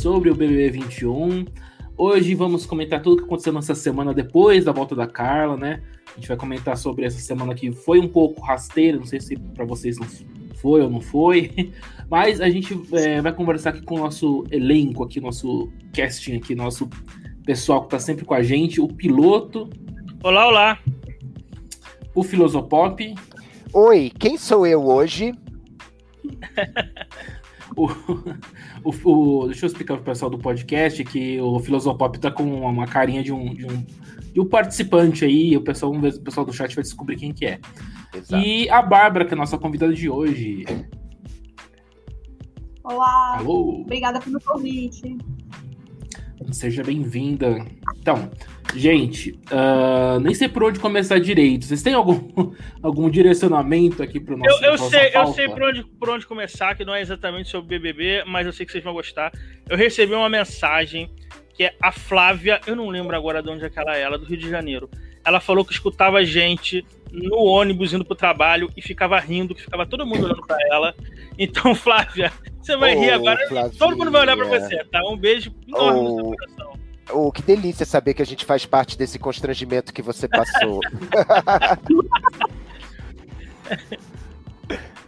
sobre o BBB 21. Hoje vamos comentar tudo o que aconteceu nessa semana depois da volta da Carla, né? A gente vai comentar sobre essa semana que foi um pouco rasteira, não sei se para vocês não foi ou não foi, mas a gente é, vai conversar aqui com o nosso elenco aqui, nosso casting aqui, nosso pessoal que tá sempre com a gente, o piloto. Olá, olá. O Filosopop. Oi, quem sou eu hoje? o, o, o, deixa eu explicar pro pessoal do podcast que o Filosopop tá com uma carinha de um, de um, de um participante aí, o pessoal, vamos ver, o pessoal do chat vai descobrir quem que é. Exato. E a Bárbara, que é a nossa convidada de hoje. Olá. Alô. Obrigada pelo convite. Seja bem-vinda. Então, gente, uh, nem sei por onde começar direito. Vocês têm algum, algum direcionamento aqui para o nosso Eu, eu sei, eu sei por onde, por onde começar, que não é exatamente sobre BBB, mas eu sei que vocês vão gostar. Eu recebi uma mensagem que é a Flávia, eu não lembro agora de onde é que ela é, ela é do Rio de Janeiro. Ela falou que escutava a gente no ônibus indo pro trabalho e ficava rindo, que ficava todo mundo olhando para ela. Então, Flávia, você vai oh, rir agora. Flavinha. Todo mundo vai olhar para você, tá? Um beijo enorme oh. no seu coração. Oh, que delícia saber que a gente faz parte desse constrangimento que você passou.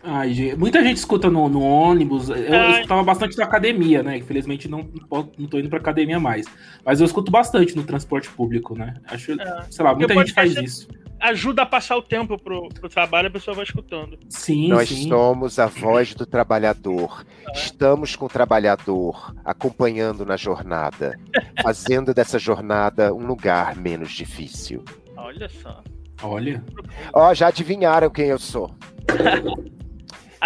Ai, gente, muita gente escuta no, no ônibus. Eu, eu, escutava bastante na academia, né? Infelizmente não, não, não tô indo pra academia mais. Mas eu escuto bastante no transporte público, né? Acho, é. sei lá, muita gente faz isso. Ajuda a passar o tempo pro, pro trabalho, a pessoa vai escutando. Sim, Nós sim. somos a voz do trabalhador. É. Estamos com o trabalhador, acompanhando na jornada, fazendo dessa jornada um lugar menos difícil. Olha só. Olha. Ó, oh, já adivinharam quem eu sou.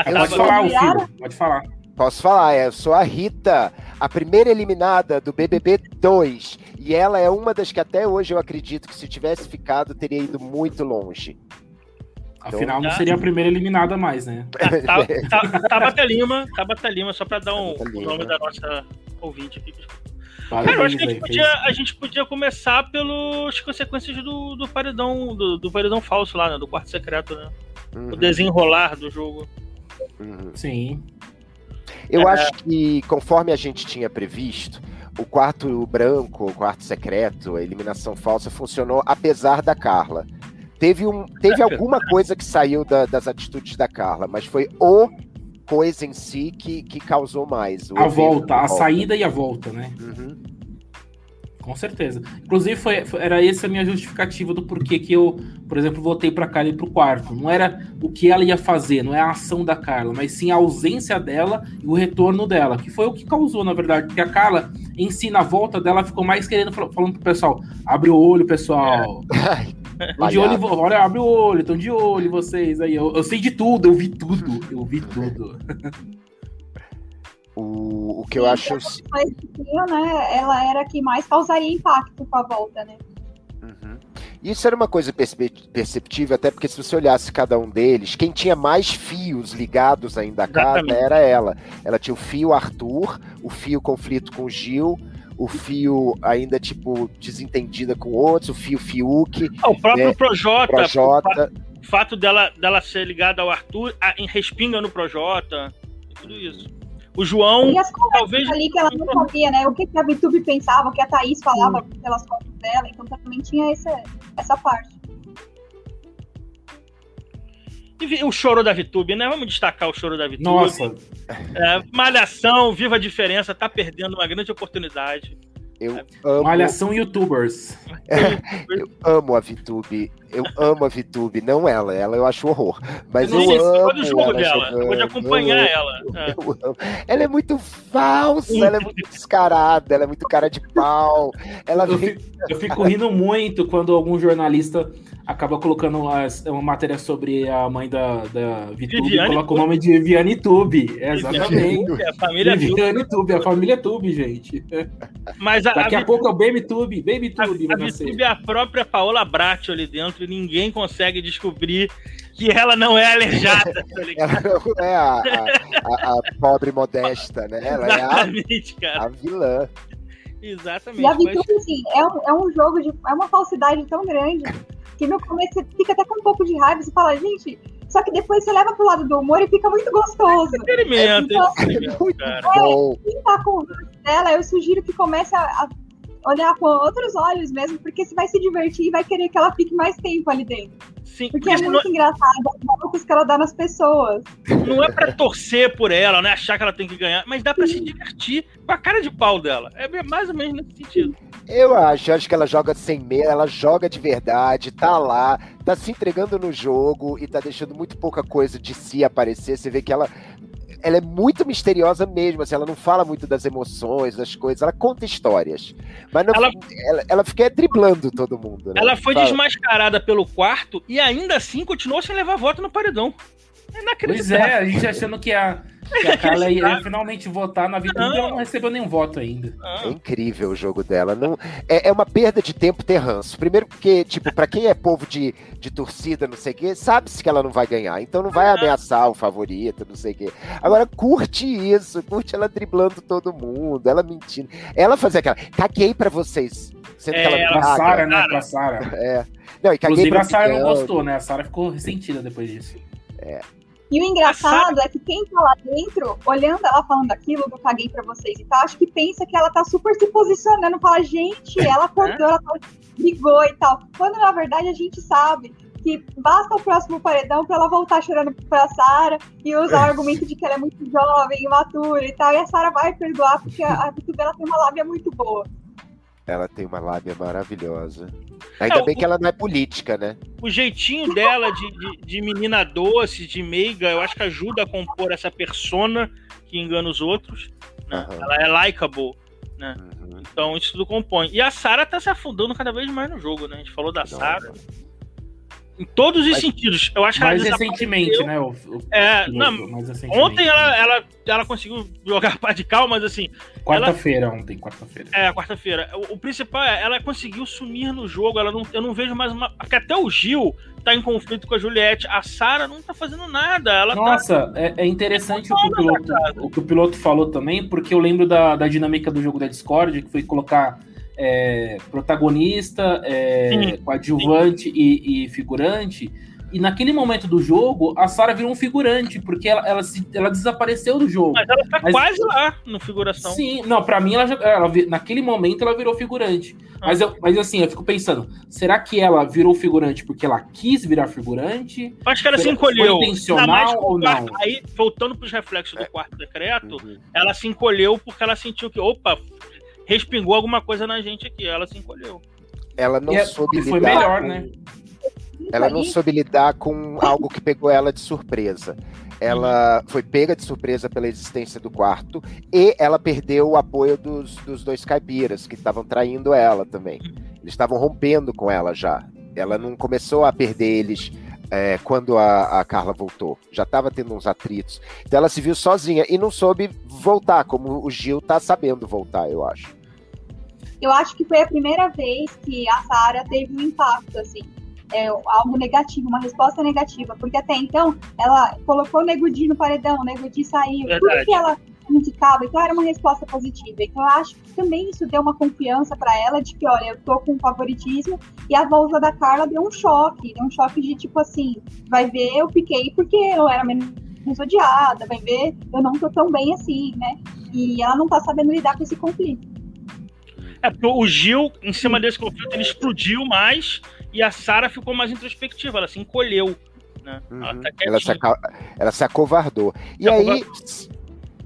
Pode falar, o filho. Pode falar. Posso falar, é, eu sou a Rita, a primeira eliminada do BBB 2. E ela é uma das que até hoje eu acredito que se tivesse ficado teria ido muito longe. Afinal, não seria a primeira eliminada mais, né? Tabata Lima, Tabata Lima, só pra dar um, o nome da nossa ouvinte aqui. Cara, eu acho que a gente, podia, a gente podia começar pelas consequências do, do paredão, do, do paredão falso lá, né? Do quarto secreto, né? Uhum. O desenrolar do jogo. Uhum. Sim. Eu é... acho que, conforme a gente tinha previsto, o quarto branco, o quarto secreto, a eliminação falsa funcionou apesar da Carla. Teve, um, teve alguma coisa que saiu da, das atitudes da Carla, mas foi o coisa em si que, que causou mais. a volta, a volta. saída e a volta, né? Uhum. Com certeza. Inclusive, foi, foi, era essa a minha justificativa do porquê que eu, por exemplo, voltei para Carla e para o quarto. Não era o que ela ia fazer, não é a ação da Carla, mas sim a ausência dela e o retorno dela, que foi o que causou, na verdade, porque a Carla, em si, na volta dela, ficou mais querendo, falando pro pessoal: abre o olho, pessoal. É. de olho, olha, abre o olho, estão de olho vocês aí. Eu, eu sei de tudo, eu vi tudo, eu vi tudo. O, o que eu acho. né, ela era a que mais causaria impacto com a volta, né? Uhum. Isso era uma coisa perceptível, até porque se você olhasse cada um deles, quem tinha mais fios ligados ainda à casa era ela. Ela tinha o fio Arthur, o fio conflito com o Gil, o fio ainda, tipo, desentendida com outros, o fio Fiuk. Ah, o próprio né? Projota. Projota. O fato dela, dela ser ligada ao Arthur, a, em respinga no Projota, tudo isso. O João. E as talvez ali que ela não sabia, né? O que, que a VTube pensava, o que a Thaís falava Sim. pelas fotos dela, então também tinha essa, essa parte. E o choro da VTube, né? Vamos destacar o choro da VTube. Nossa! É, malhação, viva a diferença, tá perdendo uma grande oportunidade. Eu amo. Malhação youtubers. eu amo a VTube. Eu amo a VTube, não ela. Ela eu acho horror. Mas eu, eu amo. do jogo ela dela. Eu vou acompanhar eu, ela. É. Ela é muito falsa, ela é muito descarada, ela é muito cara de pau. Ela eu, fico, eu fico rindo muito quando algum jornalista acaba colocando uma matéria sobre a mãe da, da Vitube e coloca o nome de Viviane Tube. É, exatamente. a família Viviane Tube, a família Tube, gente. Mas a, Daqui a, a pouco é o Baby Tube, Baby Tube. A, a Vitube é a própria Paola Bratio ali dentro e ninguém consegue descobrir que ela não é aleijada. Tá ela não é a, a, a, pobre modesta, né? Ela Exatamente, é a, cara. a vilã. Exatamente. E a Vitube, mas... assim, é um, é um jogo de. É uma falsidade tão grande que no começo você fica até com um pouco de raiva e fala, gente, Só que depois você leva pro lado do humor e fica muito gostoso. Experimenta, Então, experimenta, Muito cara. bom. quem tá com o dela, eu sugiro que comece a, a olhar com outros olhos mesmo, porque você vai se divertir e vai querer que ela fique mais tempo ali dentro. Sim, Porque é isso não, muito engraçado as voltas que ela dá nas pessoas. não é pra torcer por ela, não é achar que ela tem que ganhar, mas dá pra se divertir com a cara de pau dela. É mais ou menos nesse sentido. Eu acho, eu acho que ela joga sem medo, ela joga de verdade, tá lá, tá se entregando no jogo e tá deixando muito pouca coisa de si aparecer. Você vê que ela, ela é muito misteriosa mesmo, assim, ela não fala muito das emoções, das coisas, ela conta histórias. Mas não, Ela- ela, ela, fica driblando todo mundo. Né? Ela foi Fala. desmascarada pelo quarto e ainda assim continuou sem levar voto no paredão. É Pois é, a gente achando que a, que a Carla ia finalmente votar na VTube e ela não recebeu nenhum voto ainda. Ah, É incrível o jogo dela. Não, é, é uma perda de tempo ter ranço. Primeiro porque, tipo, pra quem é povo de, de torcida, não sei o quê, sabe-se que ela não vai ganhar. Então não vai ameaçar o favorito, não sei o quê. Agora, curte isso. Curte ela driblando todo mundo, ela mentindo. Ela fazer aquela, caguei pra vocês. Sendo É, que ela ela Pra. Sara, né? Pra Sara. É. Não, e caguei Inclusive pra a Sara não gostou, né? A Sara ficou ressentida depois disso. E o engraçado é que quem tá lá dentro, olhando ela falando aquilo do caguei pra vocês e tal, acho que pensa que ela tá super se posicionando, fala, gente, ela acordou, ela brigou e tal. Quando na verdade a gente sabe que basta o próximo paredão pra ela voltar chorando pra Sara e usar o argumento de que ela é muito jovem, imatura e tal, e a Sara vai perdoar porque a, a Vitube, ela tem uma lábia muito boa. Ela tem uma lábia maravilhosa. Ainda É, bem o- que ela não é política, né? o jeitinho dela de, de, de menina doce, de meiga, eu acho que ajuda a compor essa persona que engana os outros. Né? Aham. Ela é likable. Uhum. Então isso tudo compõe. E a Sarah tá se afundando cada vez mais no jogo, né? A gente falou da Não, Sarah. Em todos os Mas- sentidos. Eu acho que Mais recentemente, né? O, o- É, não, recentemente. Ontem ela, ela, ela conseguiu jogar pá de cal, mas assim, Quarta-feira, ontem, quarta-feira. é, quarta-feira. O, o principal é, ela conseguiu sumir no jogo. Ela não, eu não vejo mais uma. Porque até o Gil tá em conflito com a Juliette. A Sarah não tá fazendo nada. Ela tá. Nossa, é, é interessante o que o, piloto, o que o piloto falou também, porque eu lembro da, da dinâmica do jogo da Discord, que foi colocar é, protagonista, é, Sim. coadjuvante e, e figurante. E naquele momento do jogo, a Sarah virou um figurante, porque ela, ela, se- ela desapareceu do jogo. Mas ela tá Mas- quase lá no figuração. Sim, não, pra mim, ela, ela naquele momento ela virou figurante. Ah. Mas, eu, mas assim, eu fico pensando, será que ela virou figurante porque ela quis virar figurante? Eu Acho que ela se encolheu. foi intencional ou quarto- não? Aí, voltando pros reflexos do quarto decreto, Uhum. ela se encolheu porque ela sentiu que, opa, respingou alguma coisa na gente aqui. Ela se encolheu. Ela não E é- soube foi lidar melhor, com- né? Ela não soube lidar com algo que pegou ela de surpresa. Ela foi pega de surpresa pela existência do quarto e ela perdeu o apoio dos, dos dois caipiras que estavam traindo ela também. Eles estavam rompendo com ela já. Ela não começou a perder eles é, quando a, a Carla voltou. Já estava tendo uns atritos. Então ela se viu sozinha e não soube voltar, como o Gil tá sabendo voltar, eu acho. Eu acho que foi a primeira vez que a Sara teve um impacto, assim, é, algo negativo, uma resposta negativa, porque até então ela colocou o Nego Di no paredão, o Nego Di saiu, Verdade. tudo que ela indicava, então era uma resposta positiva. Então eu acho que também isso deu uma confiança para ela de que, olha, eu tô com favoritismo, e a volta da Carla deu um choque, deu um choque de tipo assim, vai ver, eu fiquei porque eu era menos odiada, vai ver, eu não tô tão bem assim, né? E ela não tá sabendo lidar com esse conflito. É, porque o Gil, em cima desse conflito, ele explodiu mais e a Sarah ficou mais introspectiva, ela se encolheu. Né? Ela Uhum. tá ela, se ela se acovardou. E Se aí,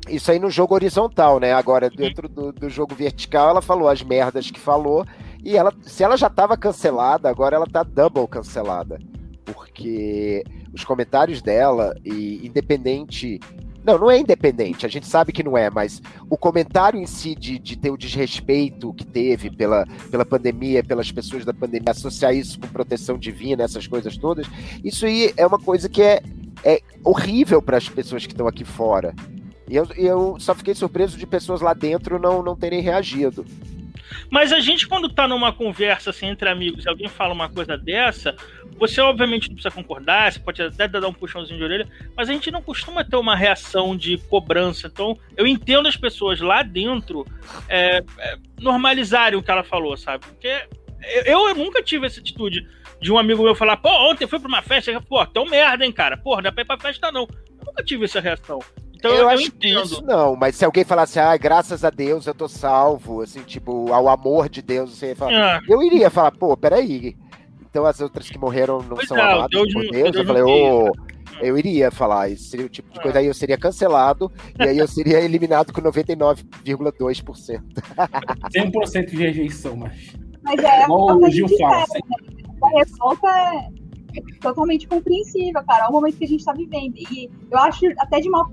isso aí no jogo horizontal, né? Agora, dentro do, do jogo vertical, ela falou as merdas que falou. E ela, se ela já estava cancelada, agora ela tá double cancelada. Porque os comentários dela, e independente. Não, não é independente, a gente sabe que não é, mas o comentário em si de, de ter o desrespeito que teve pela, pela pandemia, pelas pessoas da pandemia, associar isso com proteção divina, essas coisas todas, isso aí é uma coisa que é, é horrível para as pessoas que estão aqui fora. E eu, eu só fiquei surpreso de pessoas lá dentro não, não terem reagido. Mas a gente, quando tá numa conversa assim, entre amigos, e alguém fala uma coisa dessa, você obviamente não precisa concordar, você pode até dar um puxãozinho de orelha, mas a gente não costuma ter uma reação de cobrança. Então, eu entendo as pessoas lá dentro é, é, normalizarem o que ela falou, sabe? Porque Eu, eu nunca tive essa atitude de um amigo meu falar, pô, ontem fui pra uma festa, pô, tão merda, hein, cara. Porra, não é pra ir pra festa, não. Eu nunca tive essa reação. Então, eu, eu acho que isso não, mas se alguém falasse, ah, graças a Deus eu tô salvo, assim, tipo, ao amor de Deus, você ia falar, é. eu iria falar, pô, peraí. Então as outras que morreram não pois são é, amadas Deus por Deus. Deus eu falei, ô, oh, eu iria falar, isso seria o tipo de é. coisa, aí eu seria cancelado, e aí eu seria eliminado com 99,2%. 100% de rejeição, mas. Mas é, Igual o Gil fala. Né? A revolta é totalmente compreensível, cara. É o momento que a gente tá vivendo. E eu acho até de mal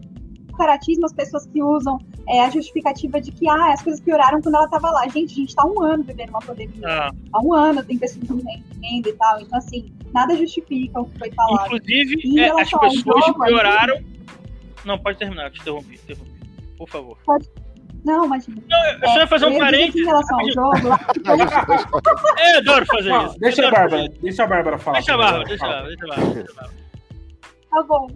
caratismo as pessoas que usam é, a justificativa de que ah, as coisas pioraram quando ela estava lá. Gente, a gente está um ano vivendo uma pandemia. Ah. Há um ano tem pessoas morrendo e tal. Então, assim, nada justifica o que foi falado. Inclusive, é, as pessoas jogo, pioraram. Gente... Não, pode terminar, te interrompi, interrompi. Por favor. Pode... Não, mas. Não, eu é, só ia fazer um parênteses. Em relação ao jogo. Lá... eu adoro fazer não, isso. Deixa a Bárbara, deixa a Bárbara falar. Deixa a Bárbara, deixa a Bárbara, deixa a Bárbara. Tá bom.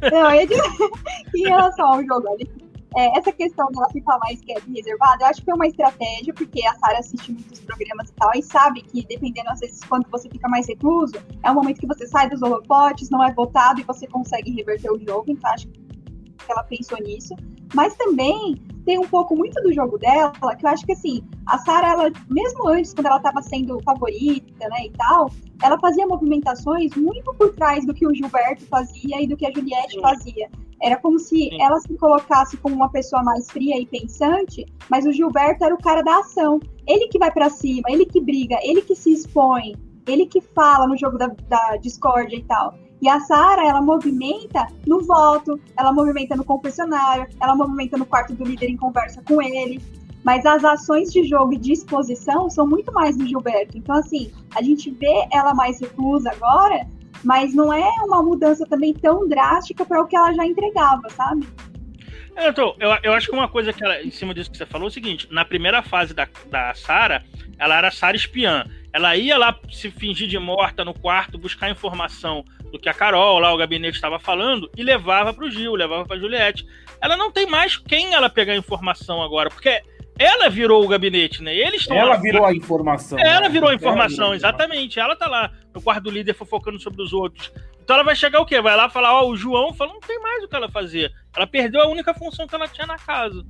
Não, eu em relação ao jogo ali, é, essa questão dela ficar mais quieto e reservada, eu acho que é uma estratégia, porque a Sarah assiste muitos programas e tal, e sabe que dependendo, às vezes, quando você fica mais recluso, é o momento que você sai dos holofotes, não é votado e você consegue reverter o jogo, então acho que ela pensou nisso. Mas também tem um pouco muito do jogo dela, que eu acho que assim, a Sarah, ela, mesmo antes, quando ela estava sendo favorita, né, e tal, ela fazia movimentações muito por trás do que o Gilberto fazia e do que a Juliette Sim. fazia. Era como se Sim. ela se colocasse como uma pessoa mais fria e pensante, mas o Gilberto era o cara da ação. Ele que vai para cima, ele que briga, ele que se expõe, ele que fala no jogo da, da discórdia e tal. E a Sara, ela movimenta no voto, ela movimenta no confessionário, ela movimenta no quarto do líder em conversa com ele. Mas as ações de jogo e de exposição são muito mais do Gilberto. Então, assim, a gente vê ela mais reclusa agora, mas não é uma mudança também tão drástica para o que ela já entregava, sabe? É, então, eu, eu acho que uma coisa que ela, em cima disso que você falou é o seguinte: na primeira fase da, da Sara, ela era Sara espiã. Ela ia lá se fingir de morta no quarto, buscar informação do que a Carol, lá o gabinete estava falando, e levava para o Gil, levava para Juliette. Ela não tem mais quem ela pegar informação agora, porque ela virou o gabinete, né? Eles estão Ela lá, virou a informação. Ela né? virou a informação, ela exatamente. Ela tá lá no quarto do líder fofocando sobre os outros. Então ela vai chegar o quê? Vai lá falar, ó, o João falou, não tem mais o que ela fazer. Ela perdeu a única função que ela tinha na casa.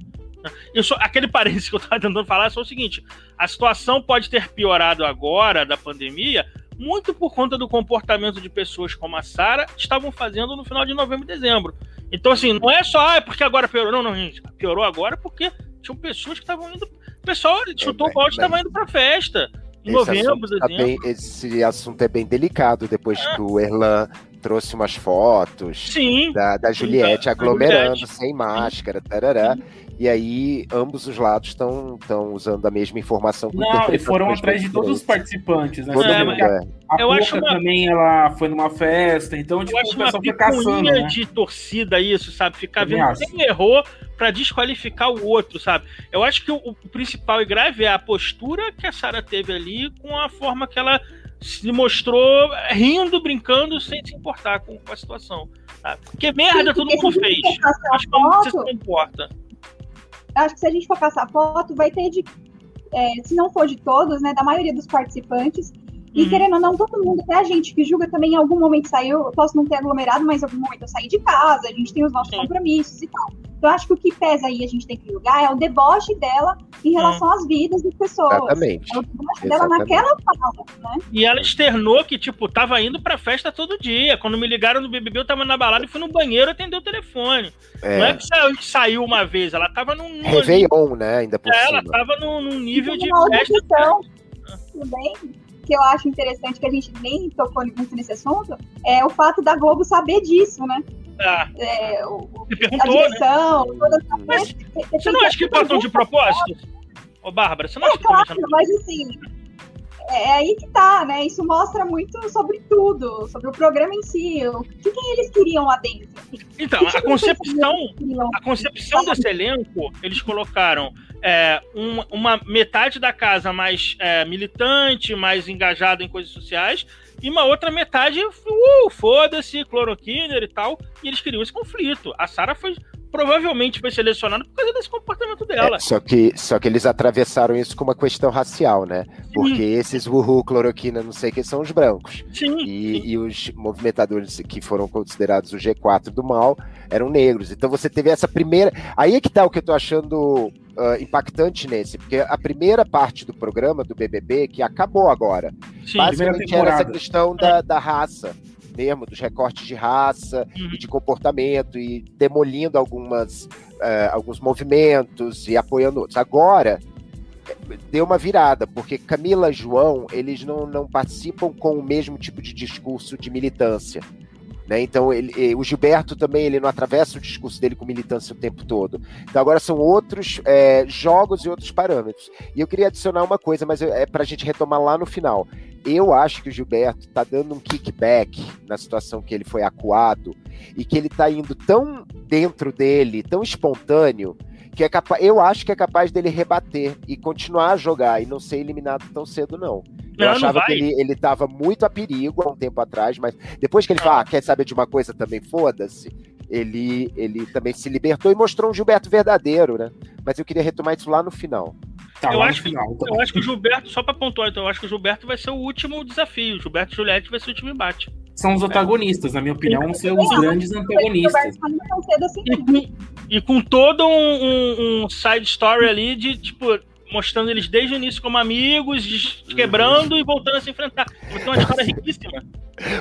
Eu só, aquele parênteses que eu estava tentando falar é só o seguinte: a situação pode ter piorado agora da pandemia, muito por conta do comportamento de pessoas como a Sara estavam fazendo no final de novembro e dezembro. Então, assim, não é só, ah, é porque agora piorou. Não, não, gente. Piorou agora porque tinham pessoas que estavam indo. O pessoal chutou o balde e estava indo para festa. Em esse novembro, assunto tá bem, esse assunto é bem delicado depois é. que o Erlan trouxe umas fotos Sim, da, da Juliette aglomerando Juliette. sem máscara, tarará. Sim. E aí ambos os lados estão usando a mesma informação. Não, e foram atrás de todos os participantes, né? Todo é, mundo, é. A eu acho uma... também ela foi numa festa, então eu tipo, acho o pessoal foi caçando. Né? de torcida isso, sabe? Ficar vendo acho. quem errou para desqualificar o outro, sabe? Eu acho que o, o principal e grave é a postura que a Sara teve ali com a forma que ela se mostrou rindo, brincando, sem se importar com, com a situação. Porque merda Sim, todo mundo fez. Acho que não se comporta acho que se a gente for passar foto, vai ter de, é, se não for de todos, né, da maioria dos participantes. E uhum. querendo ou não, todo mundo, até a gente que julga também em algum momento saiu, eu posso não ter aglomerado, mas em algum momento eu saí de casa, a gente tem os nossos Sim. compromissos e tal. Então, eu acho que o que pesa aí, a gente tem que julgar, é o deboche dela em relação hum. às vidas das pessoas. Exatamente. É o deboche dela naquela fala, né? E ela externou que, tipo, tava indo pra festa todo dia. Quando me ligaram no BBB, eu tava na balada e fui no banheiro atender o telefone. É. Não é que saiu, saiu uma vez, ela tava num... num Réveillon, né, ainda por é, cima. Ela tava num, num nível de festa. Também, que eu acho interessante, que a gente nem tocou muito nesse assunto, é o fato da Globo saber disso, né? Ah. É, o, a né? direção, né? toda essa Mas, Você não acha que passam de propósito? Ô, Bárbara, você não acha que claro, mas assim, é, é aí que tá, né? Isso mostra muito sobre tudo, sobre o programa em si, o que, que eles queriam lá dentro. Então, a concepção, a concepção desse elenco, eles colocaram é, uma, uma, metade da casa mais é, militante, mais engajada em coisas sociais, e uma outra metade, uh, foda-se, cloroquina e tal, e eles queriam esse conflito. A Sara foi provavelmente foi selecionada por causa desse comportamento dela. É, só, que, só que eles atravessaram isso com uma questão racial, né? Porque sim. esses uhul, cloroquina, não sei o que, são os brancos. Sim, e, sim. e os movimentadores que foram considerados o G4 do mal eram negros. Então você teve essa primeira. Aí é que tá o que eu tô achando uh, impactante nesse, porque a primeira parte do programa do BBB, que acabou agora, Sim, basicamente era essa questão da, da raça mesmo, dos recortes de raça uhum. e de comportamento, e demolindo algumas, uh, alguns movimentos e apoiando outros. Agora, deu uma virada, porque Camila e João, eles não, não participam com o mesmo tipo de discurso de militância. Né? Então, ele, o Gilberto também ele não atravessa o discurso dele com militância o tempo todo. Então, agora são outros é, jogos e outros parâmetros. E eu queria adicionar uma coisa, mas é para a gente retomar lá no final. Eu acho que o Gilberto está dando um kickback na situação que ele foi acuado e que ele está indo tão dentro dele, tão espontâneo, que é capaz, eu acho que é capaz dele rebater e continuar a jogar e não ser eliminado tão cedo, não. Eu não, achava não que ele, ele tava muito a perigo há um tempo atrás, mas depois que ele fala, ah, quer saber de uma coisa também, foda-se, ele, ele também se libertou e mostrou um Gilberto verdadeiro, né? Mas eu queria retomar isso lá no final. Tá, eu, acho, final, tá eu acho que o Gilberto, só para pontuar, então, eu acho que o Gilberto vai ser o último desafio. O Gilberto e Juliette vai ser o último embate. São os antagonistas, na minha opinião, vão ser os grandes antagonistas. E com, e com todo um, um, um side story ali de, tipo, mostrando eles desde o início como amigos, quebrando e voltando a se enfrentar. Vai ter uma história riquíssima.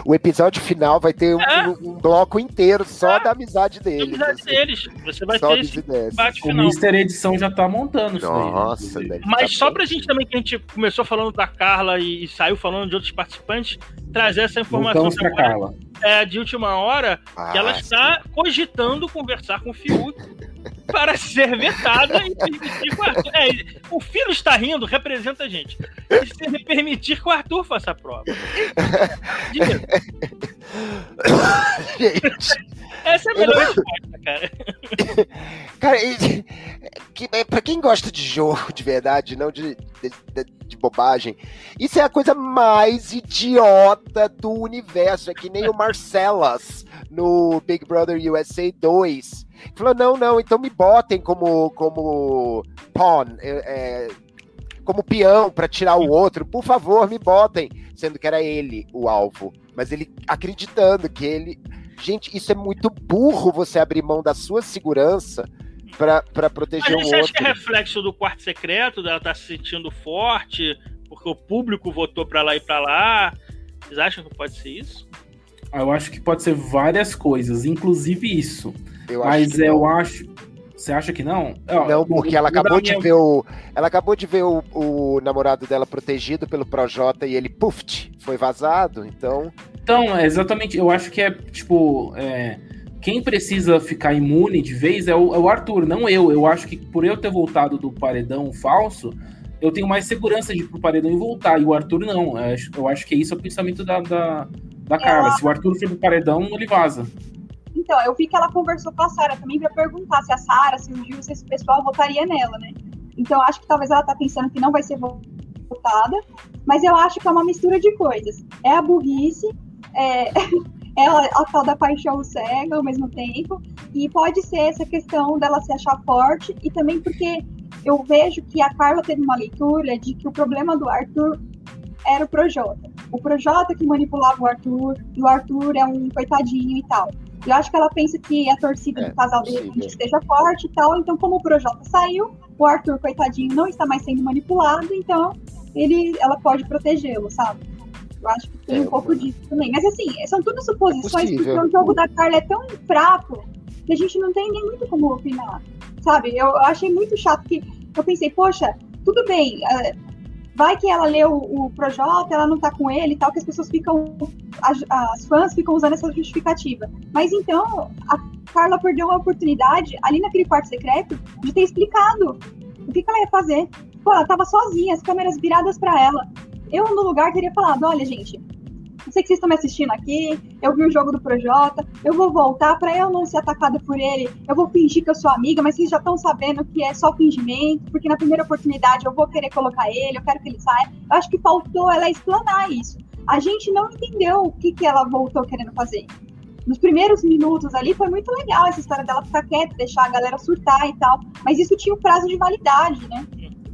O episódio final vai ter é. um, um, bloco inteiro só é. da amizade deles. Da amizade assim. deles. Você vai só ter esse debate final. O Mister Edição já tá montando isso Nossa, aí, Mas tá só pra gente também, que a gente começou falando da Carla e, e saiu falando de outros participantes, trazer essa informação pra Carla. É, de última hora, ah, que ela está cogitando conversar com o Fiuk para ser vetada e permitir que o Arthur. É, o filho está rindo, representa a gente. E se permitir que o Arthur faça a prova. Diga. Gente. Essa é a melhor resposta, cara. Cara, que, é, pra quem gosta de jogo de verdade, não de, de, de, bobagem, isso é a coisa mais idiota do universo. É que nem o Marcelas no Big Brother USA 2 Falou, não, não, então me botem como, como pawn, é, é como peão para tirar o outro, por favor, me botem. Sendo que era ele o alvo. Mas ele acreditando que ele. Gente, isso é muito burro você abrir mão da sua segurança para proteger Mas o outro. Você acha que é reflexo do quarto secreto, dela estar tá se sentindo forte, porque o público votou para lá e para lá? Vocês acham que pode ser isso? Eu acho que pode ser várias coisas, inclusive isso. Eu Mas eu não. acho. Você acha que não? Não, porque ela acabou de ver o. Ela acabou de ver o, o namorado dela protegido pelo Projota e ele, puf, foi vazado, então. Então, é exatamente, eu acho que é, tipo. É, quem precisa ficar imune de vez é o, é o, Arthur, não eu. Eu acho que por eu ter voltado do paredão falso, eu tenho mais segurança de ir pro paredão e voltar. E o Arthur não. Eu acho, eu acho que isso é o pensamento da, da, da Carla. Se o Arthur for pro paredão, ele vaza. Então, eu vi que ela conversou com a Sara também para perguntar se a Sara, se o Gil, se esse pessoal votaria nela, né? Então, acho que talvez ela tá pensando que não vai ser votada, mas eu acho que é uma mistura de coisas. É a burrice, é, é a, tal da paixão cega ao mesmo tempo, e pode ser essa questão dela se achar forte, e também porque eu vejo que a Carla teve uma leitura de que o problema do Arthur era o Projota. O Projota que manipulava o Arthur, e o Arthur é um coitadinho e tal. Eu acho que ela pensa que a torcida é, do casal dele esteja forte e tal. Então, como o Projota saiu, o Arthur, coitadinho, não está mais sendo manipulado, então ele, ela pode protegê-lo, sabe? Eu acho que tem é, um pouco disso também. Mas assim, são tudo suposições, é porque o jogo da Carla é tão fraco que a gente não tem nem muito como opinar. Sabe? Eu, achei muito chato que eu pensei, poxa, tudo bem, uh, vai que ela leu o, o Projota, ela não tá com ele e tal, que as pessoas ficam, as, as, fãs ficam usando essa justificativa. Mas então, a Carla perdeu a oportunidade, ali naquele quarto secreto, de ter explicado o que, que ela ia fazer. Pô, ela tava sozinha, as câmeras viradas para ela. Eu, no lugar, teria falado, olha, gente, eu sei que vocês estão me assistindo aqui, eu vi o jogo do Projota, eu vou voltar para eu não ser atacada por ele, eu vou fingir que eu sou amiga, mas vocês já estão sabendo que é só fingimento, porque na primeira oportunidade eu vou querer colocar ele, eu quero que ele saia. Eu acho que faltou ela explanar isso. A gente não entendeu o que, que ela voltou querendo fazer. nos primeiros minutos ali foi muito legal essa história dela ficar quieta, deixar a galera surtar e tal. Mas isso tinha um prazo de validade, né?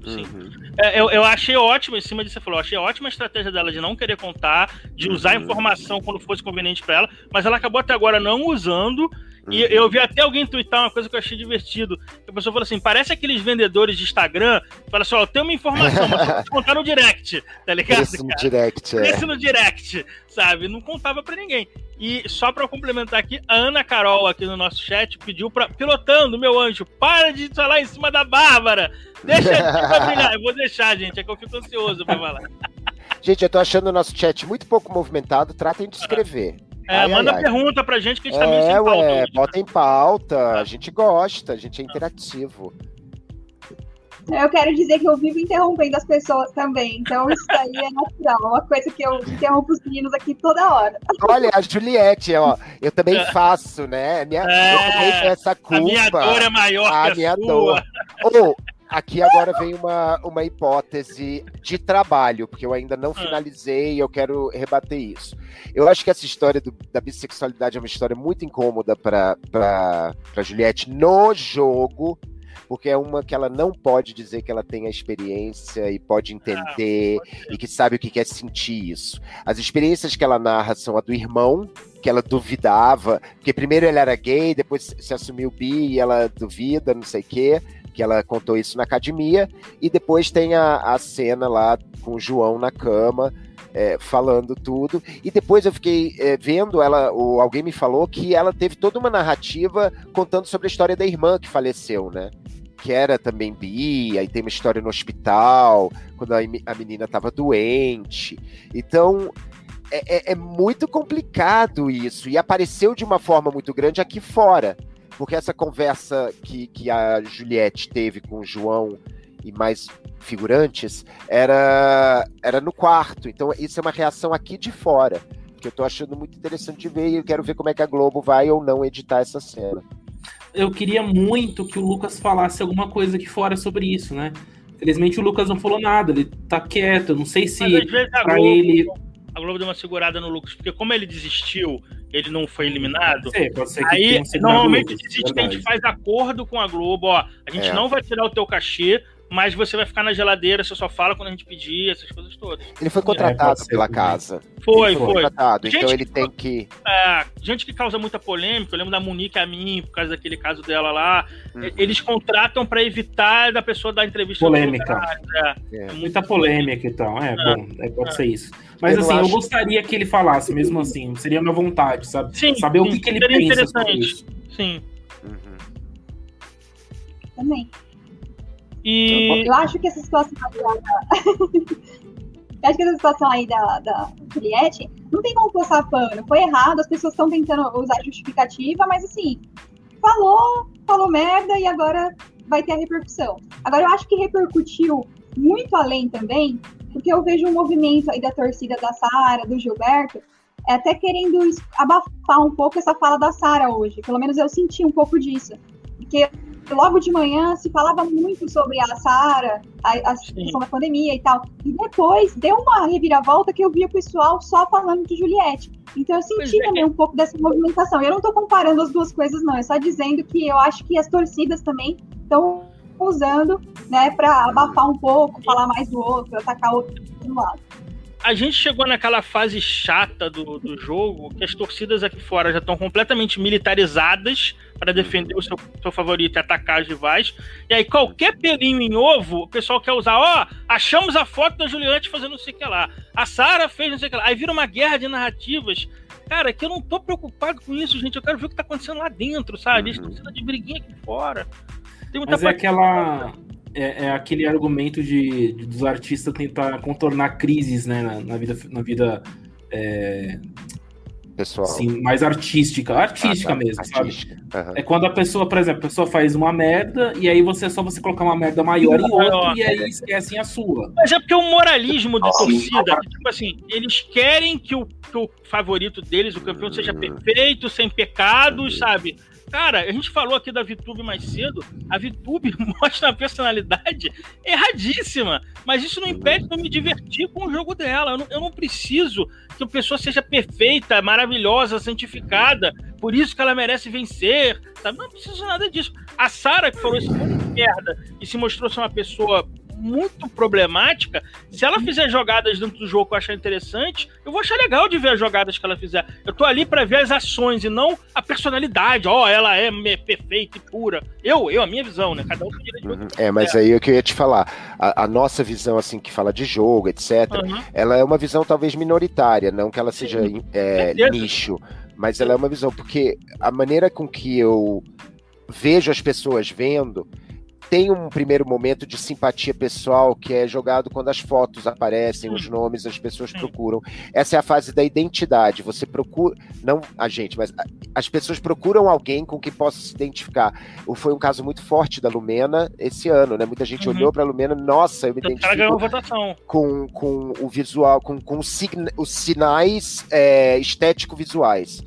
Sim. Uhum. É, eu, eu achei ótimo, em cima disso você falou, achei ótima a estratégia dela de não querer contar, de usar a uhum. informação quando fosse conveniente para ela, mas ela acabou até agora não usando. E uhum. eu vi até alguém twittar uma coisa que eu achei divertido. A pessoa falou assim: parece aqueles vendedores de Instagram fala assim: ó, tem uma informação, mas vou contar no direct, tá ligado? Esse no direct, é. Esse no direct, sabe? Não contava para ninguém. E só para complementar aqui, a Ana Carol aqui no nosso chat pediu para pilotando, meu anjo, para de falar em cima da Bárbara. Deixa pra brilhar. Eu vou deixar, gente, é que eu fico ansioso para falar. Gente, eu tô achando o nosso chat muito pouco movimentado. Tratem de escrever. É, ai, manda ai, pergunta ai. pra gente que a gente tá meio sem pauta. Ué, bota em pauta. A gente gosta, a gente é interativo. Eu quero dizer que eu vivo interrompendo as pessoas também. Então, isso aí é natural. É uma coisa que eu interrompo os meninos aqui toda hora. Olha, a Juliette, ó, eu também é. faço, né? Minha, é, eu essa culpa. A minha dor é maior a que a minha sua. dor. Oh, aqui agora vem uma, uma hipótese de trabalho, porque eu ainda não ah. finalizei e eu quero rebater isso. Eu acho que essa história do, da bissexualidade é uma história muito incômoda para Juliette no jogo porque é uma que ela não pode dizer que ela tem a experiência e pode entender ah, e que sabe o que quer sentir isso. As experiências que ela narra são a do irmão, que ela duvidava, porque primeiro ele era gay, depois se assumiu bi e ela duvida, não sei o quê, que ela contou isso na academia, e depois tem a, a cena lá com o João na cama, é, falando tudo. E depois eu fiquei é, vendo ela, ou alguém me falou que ela teve toda uma narrativa contando sobre a história da irmã que faleceu, né? que era também bi, aí tem uma história no hospital, quando a, a menina estava doente. Então, é, é, é, muito complicado isso, e apareceu de uma forma muito grande aqui fora, porque essa conversa que, que a Juliette teve com o João e mais figurantes era, era no quarto, então isso é uma reação aqui de fora, que eu tô achando muito interessante de ver, e eu quero ver como é que a Globo vai ou não editar essa cena eu queria muito que o Lucas falasse alguma coisa aqui fora sobre isso, né? Felizmente o Lucas não falou nada, ele tá quieto, não sei se para ele a Globo deu uma segurada no Lucas, porque como ele desistiu, ele não foi eliminado. Sim, pode ser que aí, normalmente, desiste, a gente faz acordo com a Globo, ó, a gente é. não vai tirar o teu cachê, mas você vai ficar na geladeira, você só fala quando a gente pedir, essas coisas todas. Ele foi contratado é, pela casa. Foi, ele foi. Contratado, então ele tem que. É, gente que causa muita polêmica, eu lembro da Monique a mim, por causa daquele caso dela lá. Uhum. Eles contratam para evitar da pessoa dar entrevista. Polêmica. É. é. Muita polêmica então. É, bom, é, pode ser isso. Mas eu assim, acho... eu gostaria que ele falasse, mesmo assim. Seria minha vontade, sabe? Sim, Saber sim, o que, que ele pensa interessante. sobre isso. Sim. Uhum. Também. E... Eu acho que essa situação aí da... acho que essa situação aí da, da Juliette não tem como passar pano. Foi errado, as pessoas estão tentando usar justificativa, mas assim, falou, falou merda e agora vai ter a repercussão. Agora eu acho que repercutiu muito além também, porque eu vejo um movimento aí da torcida da Sara, do Gilberto, é até querendo abafar um pouco essa fala da Sara hoje. Pelo menos eu senti um pouco disso. Porque logo de manhã se falava muito sobre a Sara, a, a situação da pandemia e tal. E depois deu uma reviravolta que eu via o pessoal só falando de Juliette. Então eu senti é. também um pouco dessa movimentação. Eu não estou comparando as duas coisas, não. É só dizendo que eu acho que as torcidas também estão usando, né, para abafar um pouco, falar mais do outro, atacar o outro lado a gente chegou naquela fase chata do, do jogo que as torcidas aqui fora já estão completamente militarizadas para defender o seu, seu favorito e atacar os rivais. E aí, qualquer pelinho em ovo, o pessoal quer usar. Ó, oh, achamos a foto da Juliante fazendo não sei o que lá. A Sara fez não sei o que lá. Aí vira uma guerra de narrativas. Cara, que eu não tô preocupado com isso, gente. Eu quero ver o que tá acontecendo lá dentro, sabe? Eles estão sendo de briguinha aqui fora. Tem muita Mas é aquela é, é, aquele argumento de, de, dos artistas tentar contornar crises né, na, na vida, na vida é, pessoal. Assim, mais artística, artística ah, tá. mesmo, artística. sabe? Uhum. É quando a pessoa, por exemplo, a pessoa faz uma merda e aí você é só você colocar uma merda maior em outra e aí esquecem a sua. Mas é porque o moralismo da torcida, tipo assim, eles querem que o, que o favorito deles, o campeão, seja perfeito, sem pecados, sabe? Cara, a gente falou aqui da VTube mais cedo. A VTube mostra uma personalidade erradíssima. Mas isso não impede de eu me divertir com o jogo dela. Eu não, eu não preciso que a pessoa seja perfeita, maravilhosa, santificada. Por isso que ela merece vencer. Sabe? Não preciso nada disso. A Sarah, que falou isso muito merda e se mostrou ser uma pessoa muito problemática, se ela fizer jogadas dentro do jogo que eu achar interessante, eu vou achar legal de ver as jogadas que ela fizer. Eu tô ali para ver as ações e não a personalidade. Ó, oh, ela é perfeita e pura. Eu, eu, a minha visão, né? Cada um tem direito uhum. É, mas é. aí o que eu ia te falar. A, a, nossa visão, assim, que fala de jogo, etc., uhum. ela é uma visão talvez minoritária, não que ela seja é, nicho. Mas ela é uma visão, porque a maneira com que eu vejo as pessoas vendo tem um primeiro momento de simpatia pessoal que é jogado quando as fotos aparecem, os nomes, as pessoas procuram. Essa é a fase da identidade. Você procura, não a gente, mas as pessoas procuram alguém com quem possa se identificar. Foi um caso muito forte da Lumena esse ano, né? Muita gente uhum. olhou para a Lumena, nossa, eu me identifico com, com o visual, com, com os sinais é, estético-visuais.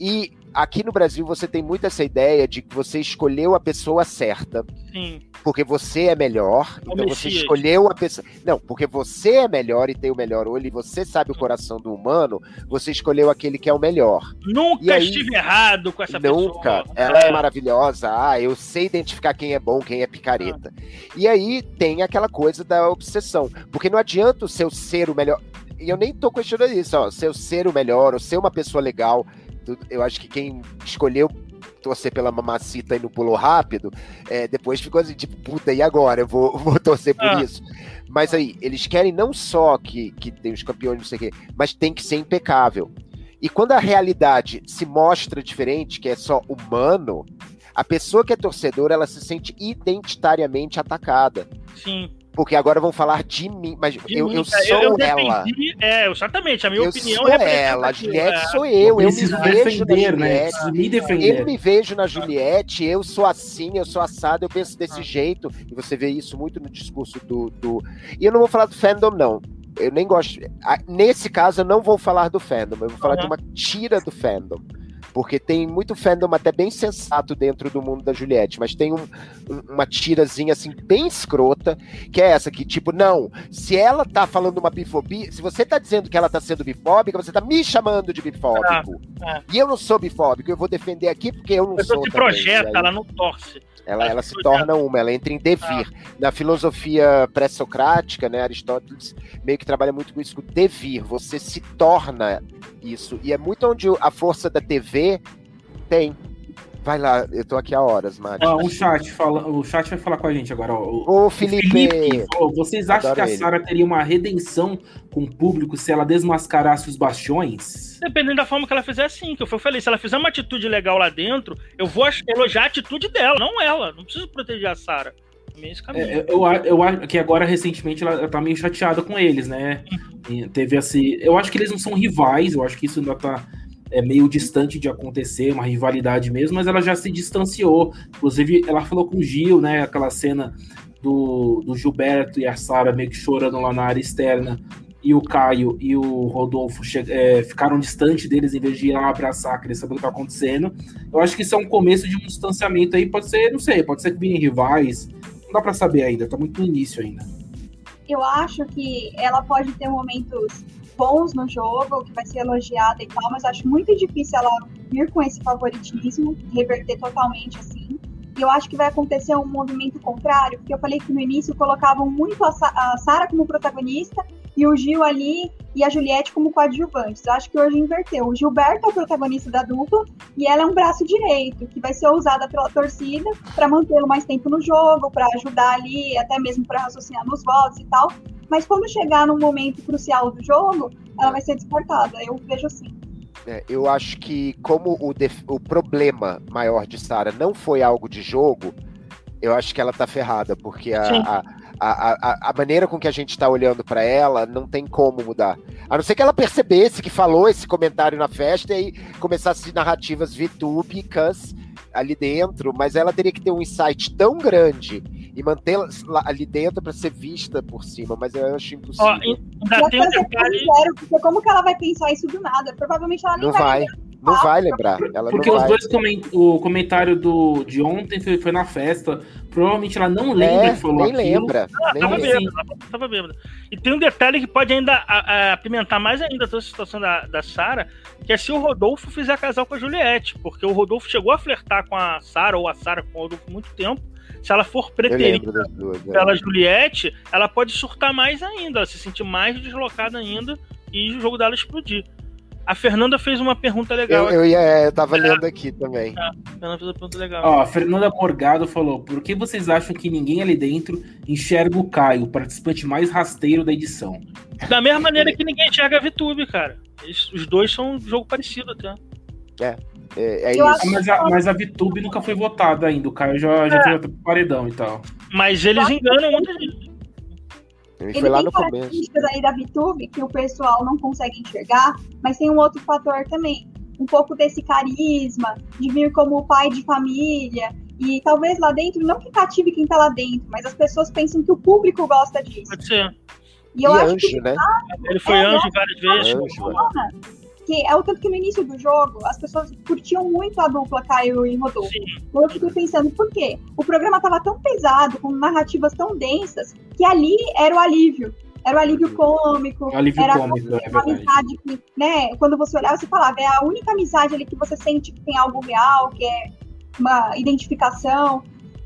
E aqui no Brasil você tem muito essa ideia de que você escolheu a pessoa certa. Sim. Porque você é melhor. O então Messias. você escolheu a pessoa. Não, porque você é melhor e tem o melhor olho e você sabe o coração do humano, você escolheu aquele que é o melhor. Nunca aí, estive errado com essa nunca. pessoa. Nunca. Ela é. é maravilhosa. Ah, eu sei identificar quem é bom, quem é picareta. Ah. E aí tem aquela coisa da obsessão. Porque não adianta o seu ser o melhor. E eu nem tô questionando isso, ó. Seu ser o melhor, ou ser uma pessoa legal eu acho que quem escolheu torcer pela mamacita e no pulo rápido, é, depois ficou assim, tipo, puta, e agora? Eu vou, vou torcer por ah. isso. Mas aí, eles querem não só que, que tem os campeões, não sei o quê, mas tem que ser impecável. E quando a realidade se mostra diferente, que é só humano, a pessoa que é torcedora, ela se sente identitariamente atacada. Sim porque agora vão falar de mim, mas de eu, mim, eu sou eu, eu ela. é, exatamente, a minha eu opinião sou é ela, a Juliette é. sou eu, eu, me vejo defender, na né? Juliette, me defender. eu me vejo na Juliette, eu sou assim, eu sou assado, eu penso desse ah. jeito, e você vê isso muito no discurso do, do... E eu não vou falar do fandom, não, eu nem gosto, nesse caso eu não vou falar do fandom, eu vou falar uhum. de uma tira do fandom, porque tem muito fandom até bem sensato dentro do mundo da Juliette, mas tem um, um, uma tirazinha assim bem escrota, que é essa que tipo, não, se ela tá falando uma bifobia, se você tá dizendo que ela tá sendo bifóbica, você tá me chamando de bifóbico. Ah, ah. E eu não sou bifóbico, eu vou defender aqui porque eu não sou. Você projeta, ela não torce. Ela, ela se torna uma, ela entra em devir. Ah. Na filosofia pré-socrática, né, Aristóteles meio que trabalha muito com isso, com devir. Você se torna isso. E é muito onde a força da TV tem. Vai lá, eu tô aqui há horas, Mari. Ah, o chat fala, o chat vai falar com a gente agora. Ó. O, Felipe. Felipe vocês acham Adoro que a Sara teria uma redenção com o público se ela desmascarasse os bastiões? Dependendo da forma que ela fizer, sim. Que eu falei, se ela fizer uma atitude legal lá dentro, eu vou elogiar a atitude dela, não ela. Não preciso proteger a Sara. É, eu, eu acho que agora, recentemente, ela, ela tá meio chateada com eles, né? E teve esse. Eu acho que eles não são rivais, eu acho que isso ainda tá é meio distante de acontecer, uma rivalidade mesmo, mas ela já se distanciou. Inclusive, ela falou com o Gil, né? Aquela cena do, do Gilberto e a Sara meio que chorando lá na área externa, e o Caio e o Rodolfo é, ficaram distante deles em vez de ir lá abraçar, querer saber o que tá acontecendo. Eu acho que isso é um começo de um distanciamento aí, pode ser, não sei, pode ser que virem rivais, não dá para saber ainda, tá muito no início ainda. Eu acho que ela pode ter momentos bons no jogo, que vai ser elogiada e tal, mas acho muito difícil ela vir com esse favoritismo, reverter totalmente assim. E eu acho que vai acontecer um movimento contrário, porque eu falei que no início colocavam muito a, Sa a Sara como protagonista e o Gil ali e a Juliette como coadjuvantes. Eu acho que hoje inverteu. O Gilberto é o protagonista da dupla e ela é um braço direito, que vai ser usada pela torcida para mantê-lo mais tempo no jogo, para ajudar ali, até mesmo para raciocinar nos votos e tal. Mas quando chegar num momento crucial do jogo, ela vai ser descartada. Eu vejo assim. É, eu acho que como o, o problema maior de Sara não foi algo de jogo, eu acho que ela tá ferrada, porque a, a, a, a, maneira com que a gente está olhando para ela não tem como mudar. A não ser que ela percebesse que falou esse comentário na festa e aí começasse narrativas vitúbicas ali dentro, mas ela teria que ter um insight tão grande e mantê-la ali dentro para ser vista por cima, mas eu acho impossível. Oh, ainda tem um detalhe... Zero, porque como que ela vai pensar isso do nada? Provavelmente ela nem não vai. vai Não vai lembrar. Ela Porque não os vai. dois coment... o comentário do, de ontem foi, foi na festa. Provavelmente ela não lembra É, que falou nem aquilo. lembra. Ah, nem tava lembra. bêbado, ela tava bêbada. E tem um detalhe que pode ainda a- a- apimentar mais ainda toda a situação da, da Sarah, que é se o Rodolfo fizer casal com a Juliette, porque o Rodolfo chegou a flertar com a Sarah, ou a Sarah com o Rodolfo há muito tempo. Se ela for preterida duas. né? pela Juliette, ela pode surtar mais ainda, ela se sentir mais deslocada ainda e o jogo dela explodir. A Fernanda fez uma pergunta legal. Eu, eu, ia, eu tava lendo aqui também. A Fernanda fez uma pergunta legal. Ó, a Fernanda Morgado falou: por que vocês acham que ninguém ali dentro enxerga o Caio, o participante mais rasteiro da edição? Da mesma maneira que ninguém enxerga a VTube, cara. Eles- os dois são um jogo parecido até. É, é Eu isso. Ah, mas, a, mas a VTube nunca foi votada ainda. O Caio já, já É. foi pro paredão e tal. Mas eles enganam muita gente. Ele Ele foi lá tem no começo. características aí da VTube que o pessoal não consegue enxergar, mas tem um outro fator também. Um pouco desse carisma, de vir como pai de família. E talvez lá dentro, não que cative quem tá lá dentro, mas as pessoas pensam que o público gosta disso. Pode ser. E E eu acho que anjo, né? Ele foi É, anjo várias vezes. Anjo, né? Que é o tanto que no início do jogo as pessoas curtiam muito a dupla Caio e Rodolfo. Sim. Eu fiquei pensando, por quê? O programa tava tão pesado, com narrativas tão densas, que ali era o alívio. Era o alívio cômico, Alívio era cômico, é uma verdade. amizade que, né, quando você olhava, você falava, é a única amizade ali que você sente que tem algo real, que é uma identificação.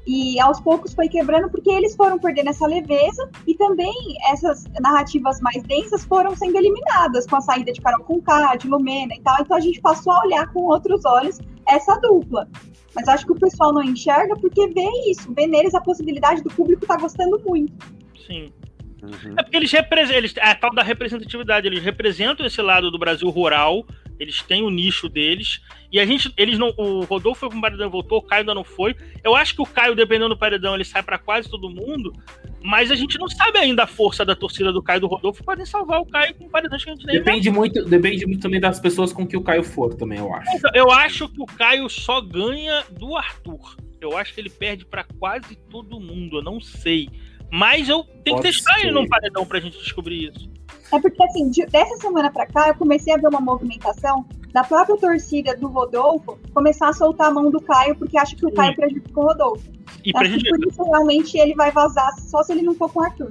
E aos poucos foi quebrando porque eles foram perdendo essa leveza e também essas narrativas mais densas foram sendo eliminadas com a saída de Carol Conká, de Lumena e tal. Então a gente passou a olhar com outros olhos essa dupla. Mas acho que o pessoal não enxerga porque vê isso, vê neles a possibilidade do público estar gostando muito. Sim. Uhum. É porque eles representam. Eles, é a tal da representatividade. Eles representam esse lado do Brasil rural. Eles têm o nicho deles. E a gente. Eles não. O Rodolfo foi com o paredão e voltou, o Caio ainda não foi. Eu acho que o Caio, dependendo do paredão, ele sai pra quase todo mundo. Mas a gente não sabe ainda a força da torcida do Caio e do Rodolfo. Podem salvar o Caio com paredões que a gente nem Depende muito, depende muito também das pessoas com que o Caio for, também, eu acho. Então, Eu acho que o Caio só ganha do Arthur. Eu acho que ele perde pra quase todo mundo. Eu não sei. Mas eu tenho que Pode testar ser. ele num paredão pra gente descobrir isso. É porque, assim, de- dessa semana pra cá, eu comecei a ver uma movimentação da própria torcida do Rodolfo começar a soltar a mão do Caio, porque acha que o. Caio prejudicou o Rodolfo. E que por isso realmente ele vai vazar só se ele não for com o Arthur.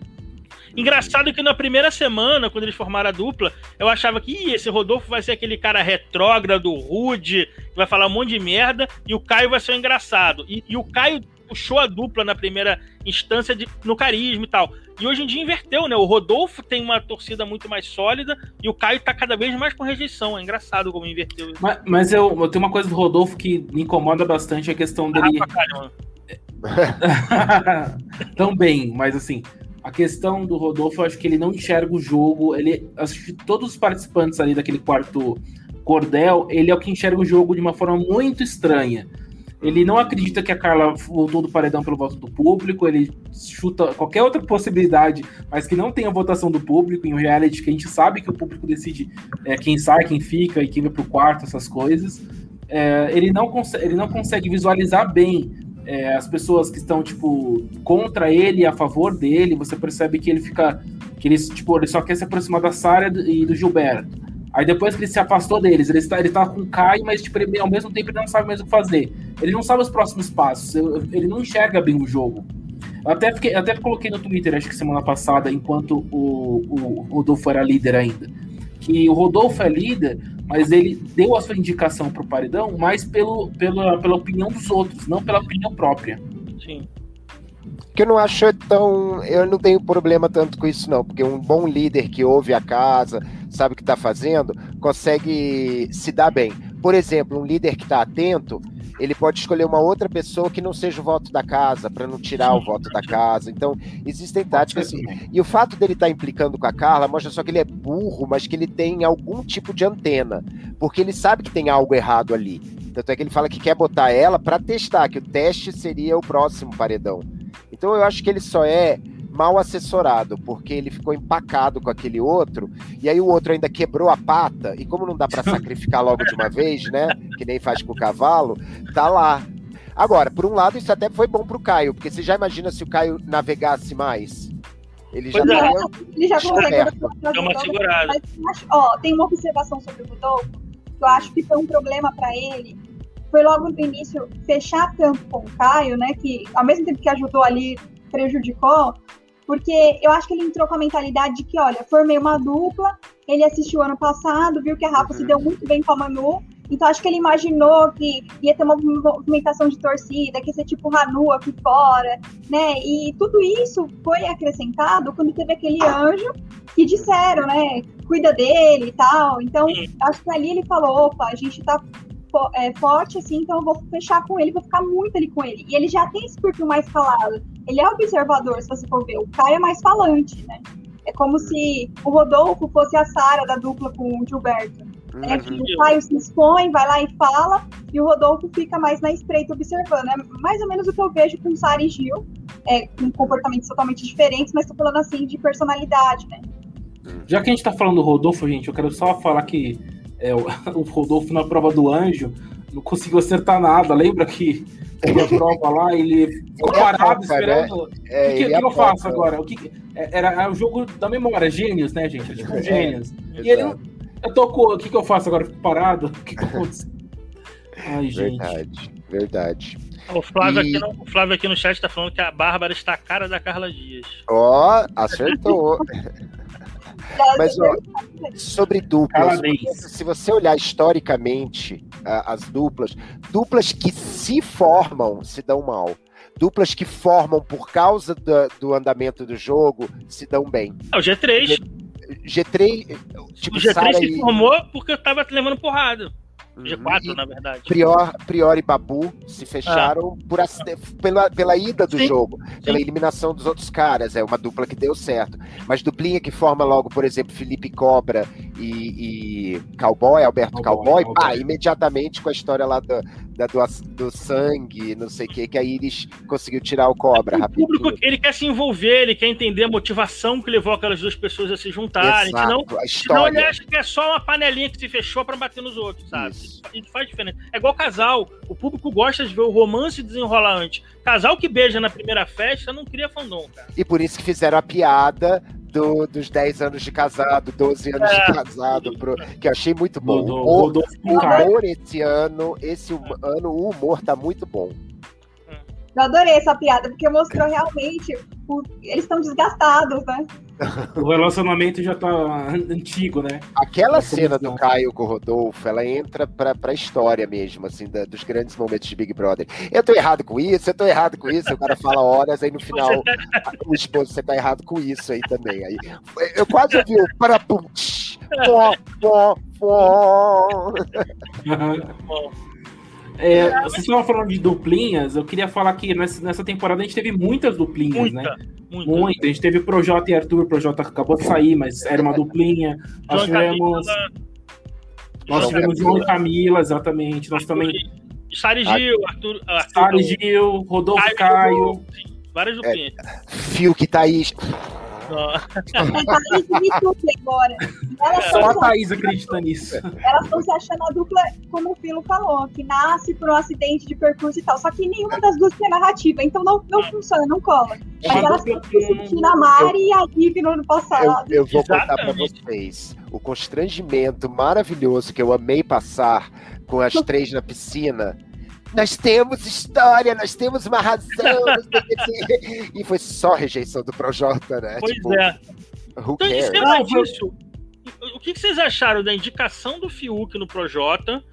Engraçado que na primeira semana, quando eles formaram a dupla, eu achava que Ih, esse Rodolfo vai ser aquele cara retrógrado, rude, que vai falar um monte de merda, e o Caio vai ser o engraçado. E, e o Caio puxou a dupla na primeira instância de, no carisma e tal. E hoje em dia inverteu, né? O Rodolfo tem uma torcida muito mais sólida e o Caio tá cada vez mais com rejeição. É engraçado como inverteu isso. Mas, mas eu, eu tenho uma coisa do Rodolfo que me incomoda bastante, a questão dele. Ah. Também, mas assim, a questão do Rodolfo, eu acho que ele não enxerga o jogo. Ele, acho todos os participantes ali daquele quarto cordel, ele é o que enxerga o jogo de uma forma muito estranha. Ele não acredita que a Carla voltou do paredão pelo voto do público, ele chuta qualquer outra possibilidade, mas que não tenha votação do público em um reality que a gente sabe que o público decide é, quem sai, quem fica e quem vai pro quarto, essas coisas. É, ele, não consegue, ele não consegue visualizar bem é, as pessoas que estão, tipo, contra ele a favor dele, você percebe que ele fica. que ele, tipo, ele só quer se aproximar da Sara e do Gilberto. Aí depois que ele se afastou deles, ele está, ele tá com o Caio, mas tipo, ele, ao mesmo tempo ele não sabe mais o que fazer. Ele não sabe os próximos passos, ele não enxerga bem o jogo. Eu até, fiquei, até coloquei no Twitter, acho que semana passada, enquanto o, o Rodolfo era líder ainda. Que o Rodolfo é líder, mas ele deu a sua indicação pro paredão mais pelo, pela, pela opinião dos outros, não pela opinião própria. Sim. Que eu não acho tão. Eu não tenho problema tanto com isso, não. Porque um bom líder que ouve a casa, sabe o que está fazendo, consegue se dar bem. Por exemplo, um líder que está atento, ele pode escolher uma outra pessoa que não seja o voto da casa, para não tirar o voto da casa. Então, existem táticas assim. E o fato dele estar tá implicando com a Carla mostra só que ele é burro, mas que ele tem algum tipo de antena. Porque ele sabe que tem algo errado ali. Tanto é que ele fala que quer botar ela para testar, que o teste seria o próximo paredão. Então eu acho que ele só é mal assessorado, porque ele ficou empacado com aquele outro, e aí o outro ainda quebrou a pata, e como não dá para sacrificar logo de uma vez, né? Que nem faz com o cavalo, tá lá. Agora, por um lado, isso até foi bom pro Caio, porque você já imagina se o Caio navegasse mais? Ele já é. Ele já consegue. Uma segurada. Mas, acho- ó, tem uma observação sobre o Rodolfo, que eu acho que foi um problema para ele, foi logo no início fechar tanto com o Caio, né? Que ao mesmo tempo que ajudou ali, prejudicou, porque eu acho que ele entrou com a mentalidade de que, olha, formei uma dupla, ele assistiu ano passado, viu que a Rafa uhum. se deu muito bem com a Manu, então acho que ele imaginou que ia ter uma movimentação de torcida, que ia ser tipo Hanu aqui fora, né? E tudo isso foi acrescentado quando teve aquele anjo que disseram, né? Cuida dele e tal. Então, acho que ali ele falou, opa, a gente tá é, forte, assim, então eu vou fechar com ele, vou ficar muito ali com ele. E ele já tem esse perfil mais falado. Ele é observador, se você for ver. O Caio é mais falante, né? É como se o Rodolfo fosse a Sara da dupla com o Gilberto. Uhum. É, o Caio se expõe, vai lá e fala, e o Rodolfo fica mais na espreita observando. É mais ou menos o que eu vejo com Sara e Gil, é, com comportamentos totalmente diferentes, mas tô falando assim de personalidade, né? Já que a gente tá falando do Rodolfo, gente, eu quero só falar que é, o, o Rodolfo na prova do anjo não conseguiu acertar nada. Lembra que a prova lá, ele ficou ele parado esperando. Né? É, o que, que, eu faço agora? O que, era, era o jogo da memória, gênios, né, gente? Tipo, é, gênios. E ele eu tocou, o que, que eu faço agora? Fico parado? O que, que aconteceu? Ai, gente. Verdade, verdade. O Flávio, e... aqui no, o Flávio aqui no chat tá falando que a Bárbara está a cara da Carla Dias. Ó, oh, acertou. Mas ó, sobre duplas, se você olhar historicamente as duplas, duplas que se formam se dão mal. Duplas que formam por causa do, do andamento do jogo se dão bem. É o G3. G3. Tipo, o G3 se formou porque eu tava levando porrada. G4, na verdade. Prior, Prior e Babu se fecharam ah. por, pela, pela ida do Sim. jogo, pela Sim. eliminação dos outros caras. É uma dupla que deu certo. Mas duplinha que forma logo, por exemplo, Felipe Cobra e, e Cowboy, Alberto Cowboy, Cowboy, pá, imediatamente com a história lá do, da, do, do sangue, não sei o que, que a Iris conseguiu tirar o Cobra. O público, ele quer se envolver, ele quer entender a motivação que levou aquelas duas pessoas a se juntarem. Exato, senão, a história. senão ele acha que é só uma panelinha que se fechou para bater nos outros, sabe? Isso. Isso faz diferença. É igual casal. O público gosta de ver o romance desenrolar antes. Casal que beija na primeira festa não cria fandom, cara. E por isso que fizeram a piada do, dos 10 anos de casado, 12 anos é. de casado, pro, que eu achei muito bom. Do, o, o humor esse ano, esse ano, o humor tá muito bom. Eu adorei essa piada, porque mostrou realmente eles estão desgastados, né? O relacionamento já tá antigo, né? Aquela cena do Caio com o Rodolfo, ela entra pra, pra história mesmo, assim, da, dos grandes momentos de Big Brother. Eu tô errado com isso, eu tô errado com isso. O cara fala horas, aí no final, o esposo, você tá errado com isso aí também. Aí, eu quase ouvi o parapum, pó, pó, pó. É, vocês estavam falando de duplinhas, eu queria falar que nessa, temporada a gente teve muitas duplinhas, muita, né? Muita. Muita. A gente teve Projota e Arthur, o Projota acabou de sair, mas era uma duplinha. Nós tivemos. Nós tivemos João e Camila, exatamente. Nós também. Sari Gil, Arthur. Arthur Sari Gil, Rodolfo Caio. Caio. Várias duplinhas. É, Fio que Thaís. Agora. Só a Thaís acredita nisso. Elas estão se achando a dupla, como o Filo falou, que nasce por um acidente de percurso e tal. Só que nenhuma das duas tem narrativa, então não, não funciona, não cola. Mas elas estão sentindo a Mari e a Vivi no ano passado. Eu, eu vou Exatamente. contar pra vocês o constrangimento maravilhoso que eu amei passar com as três na piscina nós temos história, nós temos uma razão. e foi só rejeição do Projota, né? Pois tipo, é. Who então, cares? disso, o que vocês acharam da indicação do Fiuk no Projota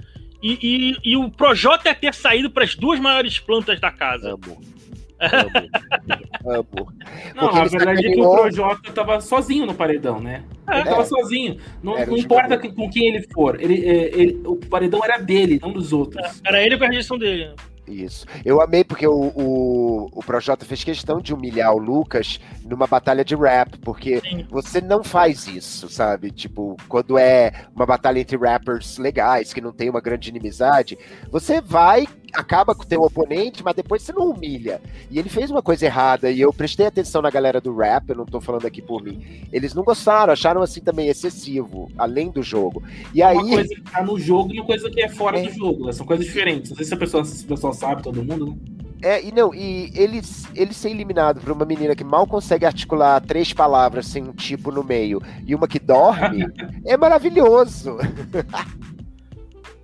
e, e, e o Projota ter saído para as duas maiores plantas da casa? Amo. Amo. Amo. Não, a verdade é que o Projota tava sozinho no paredão, né? Ele é. tava sozinho. Não, não importa com quem ele for. Ele, é, ele, o paredão era dele, não dos outros. Era ele com a rejeição dele. Isso. Eu amei porque o, o, o Projota fez questão de humilhar o Lucas numa batalha de rap, porque Sim. você não faz isso, sabe? Tipo, quando é uma batalha entre rappers legais, que não tem uma grande inimizade, você vai, acaba com o teu oponente, mas depois você não humilha. E ele fez uma coisa errada, e eu prestei atenção na galera do rap, eu não tô falando aqui por mim. Eles não gostaram, acharam assim também excessivo, além do jogo. E aí... Uma coisa que tá no jogo e uma coisa que é fora é... do jogo, né? são coisas diferentes. Não sei se a pessoa, se a pessoa sabe, todo mundo, né? É, e não, e ele, ele ser eliminado por uma menina que mal consegue articular três palavras sem um tipo no meio e uma que dorme é maravilhoso.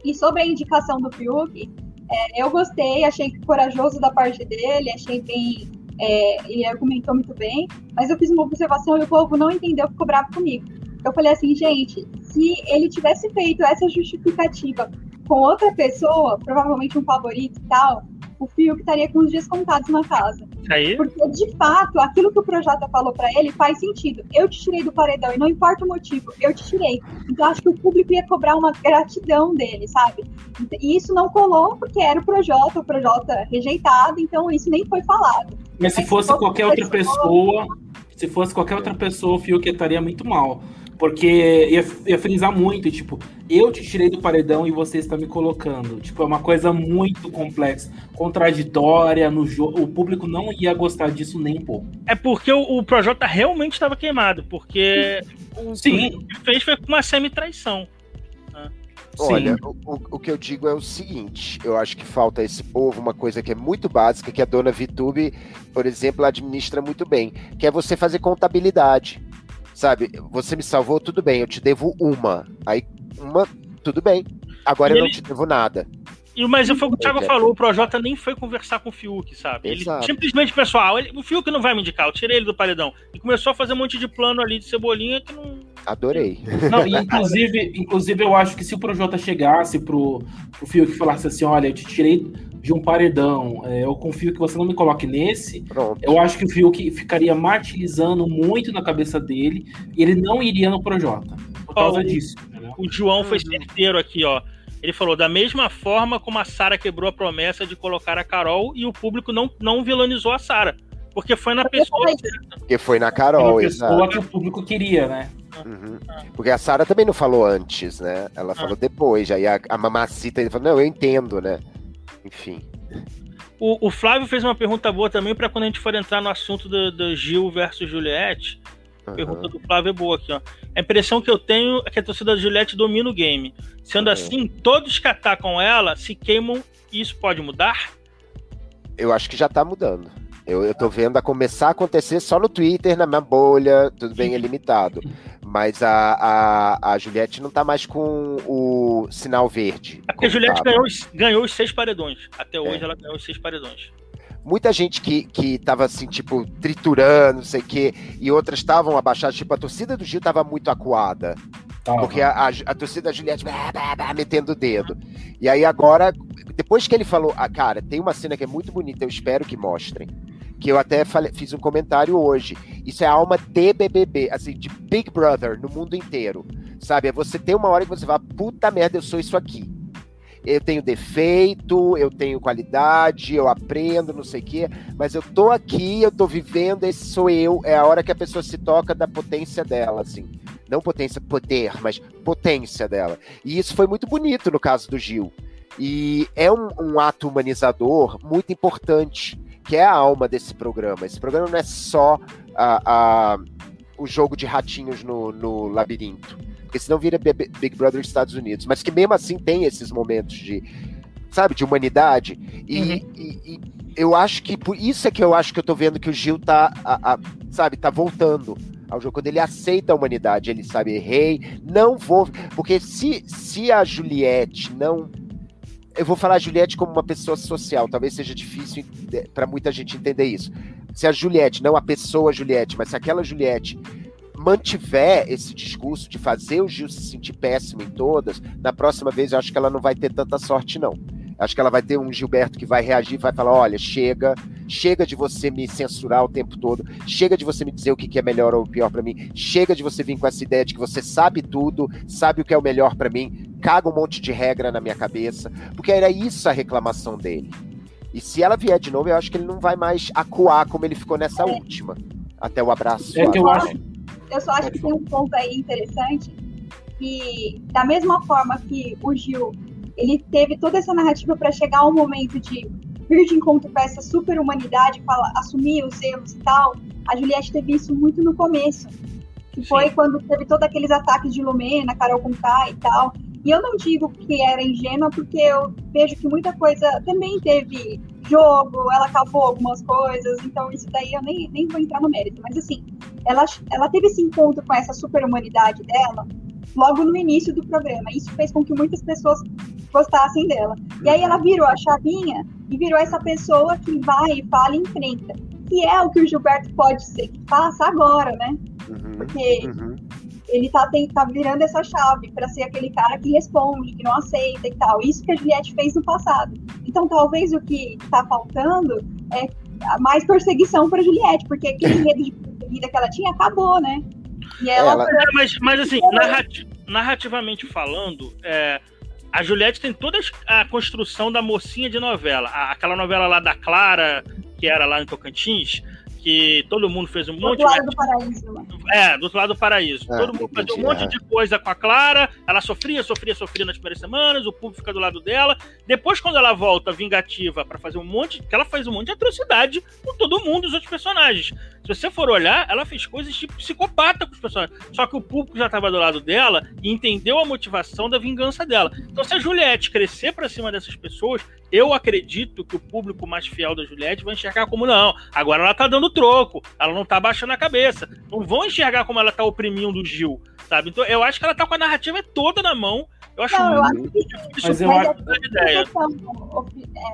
E sobre a indicação do Fiuk, é, eu gostei, achei corajoso da parte dele, achei bem. É, ele argumentou muito bem, mas eu fiz uma observação e o povo não entendeu, ficou bravo comigo. Eu falei assim, gente, se ele tivesse feito essa justificativa com outra pessoa, provavelmente um favorito e tal, o Fiuk estaria com os dias contados na casa. Aí? Porque, de fato, aquilo que o Projota falou para ele faz sentido. Eu te tirei do paredão e não importa o motivo, eu te tirei. Então, acho que o público ia cobrar uma gratidão dele, sabe? E isso não colou porque era o Projota, o Projota rejeitado, então isso nem foi falado. Mas se fosse qualquer outra pessoa, se fosse qualquer outra pessoa, o Fiuk estaria muito mal. Porque ia, ia frisar muito, tipo, eu te tirei do paredão e você está me colocando. Tipo, é uma coisa muito complexa, contraditória no jogo. O público não ia gostar disso nem um pouco. É porque o, o Projota realmente estava queimado, porque o, Sim. o que fez foi uma semi-traição. Olha, o, o, que eu digo é o seguinte: eu acho que falta a esse povo uma coisa que é muito básica, que a dona Vitube, por exemplo, administra muito bem, que é você fazer contabilidade. Sabe, você me salvou, tudo bem, eu te devo uma. Aí, uma, tudo bem. Agora E eu ele- não te devo nada. E, mas foi o que o Thiago falou, o Projota nem foi conversar com o Fiuk, sabe? Ele Exato. simplesmente, pessoal, ele- o Fiuk não vai me indicar, eu tirei ele do paredão. E começou a fazer um monte de plano ali de cebolinha que não. Adorei. Não, e inclusive, inclusive, eu acho que se o Projota chegasse pro, pro Fiuk e falasse assim: olha, eu te tirei de um paredão, é, eu confio que você não me coloque nesse. Pronto. Eu acho que o Fiuk ficaria martirizando muito na cabeça dele e ele não iria no Projota. Por causa Ó, o- disso. entendeu? O João foi Uhum. certeiro aqui, ó. Ele falou: da mesma forma como a Sara quebrou a promessa de colocar a Carol e o público não, não vilanizou a Sara. Porque foi na pessoa. Porque foi na Carol, pessoa exato. que o público queria, né? Uhum. Porque a Sara também não falou antes, né? Ela falou depois. Aí a, a mamacita ele falou: não, eu entendo, né? Enfim. O, o Flávio fez uma pergunta boa também para quando a gente for entrar no assunto do, do Gil versus Juliette. Uhum. pergunta do Flávio é boa aqui, ó. A impressão que eu tenho é que a torcida da Juliette domina o game. Sendo Uhum. assim, todos que atacam ela se queimam e isso pode mudar? Eu acho que já tá mudando. Eu, eu tô vendo a começar a acontecer só no Twitter, na minha bolha, tudo bem, é limitado. Mas a, a, a Juliette não tá mais com o sinal verde. É porque a Juliette tava. ganhou, os- ganhou os seis paredões. Até É. hoje ela ganhou os seis paredões. Muita gente que, que tava assim, tipo, triturando, não sei o quê, e outras estavam abaixadas, tipo, a torcida do Gil tava muito acuada. Tá, Porque a, a, a torcida da Juliette metendo o dedo. E aí agora, depois que ele falou, ah, cara, tem uma cena que é muito bonita, eu espero que mostrem. Que eu até falei- fiz um comentário hoje. Isso é a alma de BBB, assim, de Big Brother no mundo inteiro. Sabe? É você ter uma hora que você fala, puta merda, eu sou isso aqui. Eu tenho defeito, eu tenho qualidade, eu aprendo, não sei o quê, mas eu tô aqui, eu tô vivendo, esse sou eu. É a hora que a pessoa se toca da potência dela, assim não potência poder, mas potência dela. E isso foi muito bonito no caso do Gil. E é um, um ato humanizador muito importante, que é a alma desse programa. Esse programa não é só a, a- o jogo de ratinhos no, no labirinto, porque senão vira Big Brother Estados Unidos, mas que mesmo assim tem esses momentos de, sabe, de humanidade. E, e- e eu acho que por isso é que eu acho que eu tô vendo que o Gil tá, a- a- sabe, tá voltando ao jogo, quando ele aceita a humanidade, ele sabe, errei, não vou. Porque se, se a Juliette não. Eu vou falar a Juliette como uma pessoa social, talvez seja difícil para muita gente entender isso. Se a Juliette, não a pessoa Juliette, mas se aquela Juliette mantiver esse discurso de fazer o Gil se sentir péssimo em todas, na próxima vez eu acho que ela não vai ter tanta sorte, não. Acho que ela vai ter um Gilberto que vai reagir, vai falar: olha, chega, chega de você me censurar o tempo todo, chega de você me dizer o que é melhor ou pior pra mim, chega de você vir com essa ideia de que você sabe tudo, sabe o que é o melhor pra mim, caga um monte de regra na minha cabeça, porque era isso a reclamação dele. E se ela vier de novo, eu acho que ele não vai mais acuar como ele ficou nessa última. Até o abraço. É que eu acho. Eu só acho que tem um ponto aí interessante que, da mesma forma que o Gil, ele teve toda essa narrativa para chegar ao momento de vir de encontro com essa super humanidade, fala, assumir os erros e tal, a Juliette teve isso muito no começo. Que foi Sim. quando teve todos aqueles ataques de Lumena, Carol Conká e tal. E eu não digo que era ingênua, porque eu vejo que muita coisa também teve jogo, ela acabou algumas coisas, então isso daí eu nem, nem vou entrar no mérito. Mas assim, ela, ela teve esse encontro com essa super-humanidade dela logo no início do programa. Isso fez com que muitas pessoas gostassem dela. E aí ela virou a chavinha e virou essa pessoa que vai e fala e enfrenta. Que é o que o Gilberto pode ser, que passa agora, né? Uhum, Porque uhum. Ele tá, tem, tá virando essa chave para ser aquele cara que responde, que não aceita e tal. Isso que a Juliette fez no passado. Então talvez o que tá faltando é mais perseguição para Juliette, porque aquele medo de perseguida que ela tinha acabou, né? E ela... ela... É, mas, mas assim, narrati narrativamente falando, é, a Juliette tem toda a construção da mocinha de novela. aquela novela lá da Clara, que era lá em Tocantins, que todo mundo fez um monte de. Do lado do paraíso. Né? É, do outro lado do paraíso. É, todo mundo fazia um monte é. de coisa com a Clara. Ela sofria, sofria, sofria nas primeiras semanas. O público fica do lado dela. Depois, quando ela volta vingativa para fazer um monte. que ela faz um monte de atrocidade com todo mundo, os outros personagens. Se você for olhar, ela fez coisas tipo psicopata com os personagens. Só que o público já estava do lado dela e entendeu a motivação da vingança dela. Então, se a Juliette crescer para cima dessas pessoas, eu acredito que o público mais fiel da Juliette vai enxergar como não. Agora ela tá dando troco, ela não tá baixando a cabeça. Não vão enxergar como ela tá oprimindo o Gil, sabe? Então eu acho que ela tá com a narrativa toda na mão. Eu acho não, muito eu acho difícil mas eu acho... ideia. É,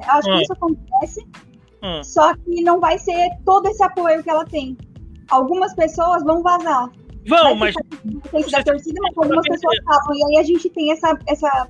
acho que hum. isso acontece, hum. só que não vai ser todo esse apoio que ela tem. Algumas pessoas vão vazar. Vão, mas. Da torcida, mas algumas pessoas estavam. E aí a gente tem essa, essa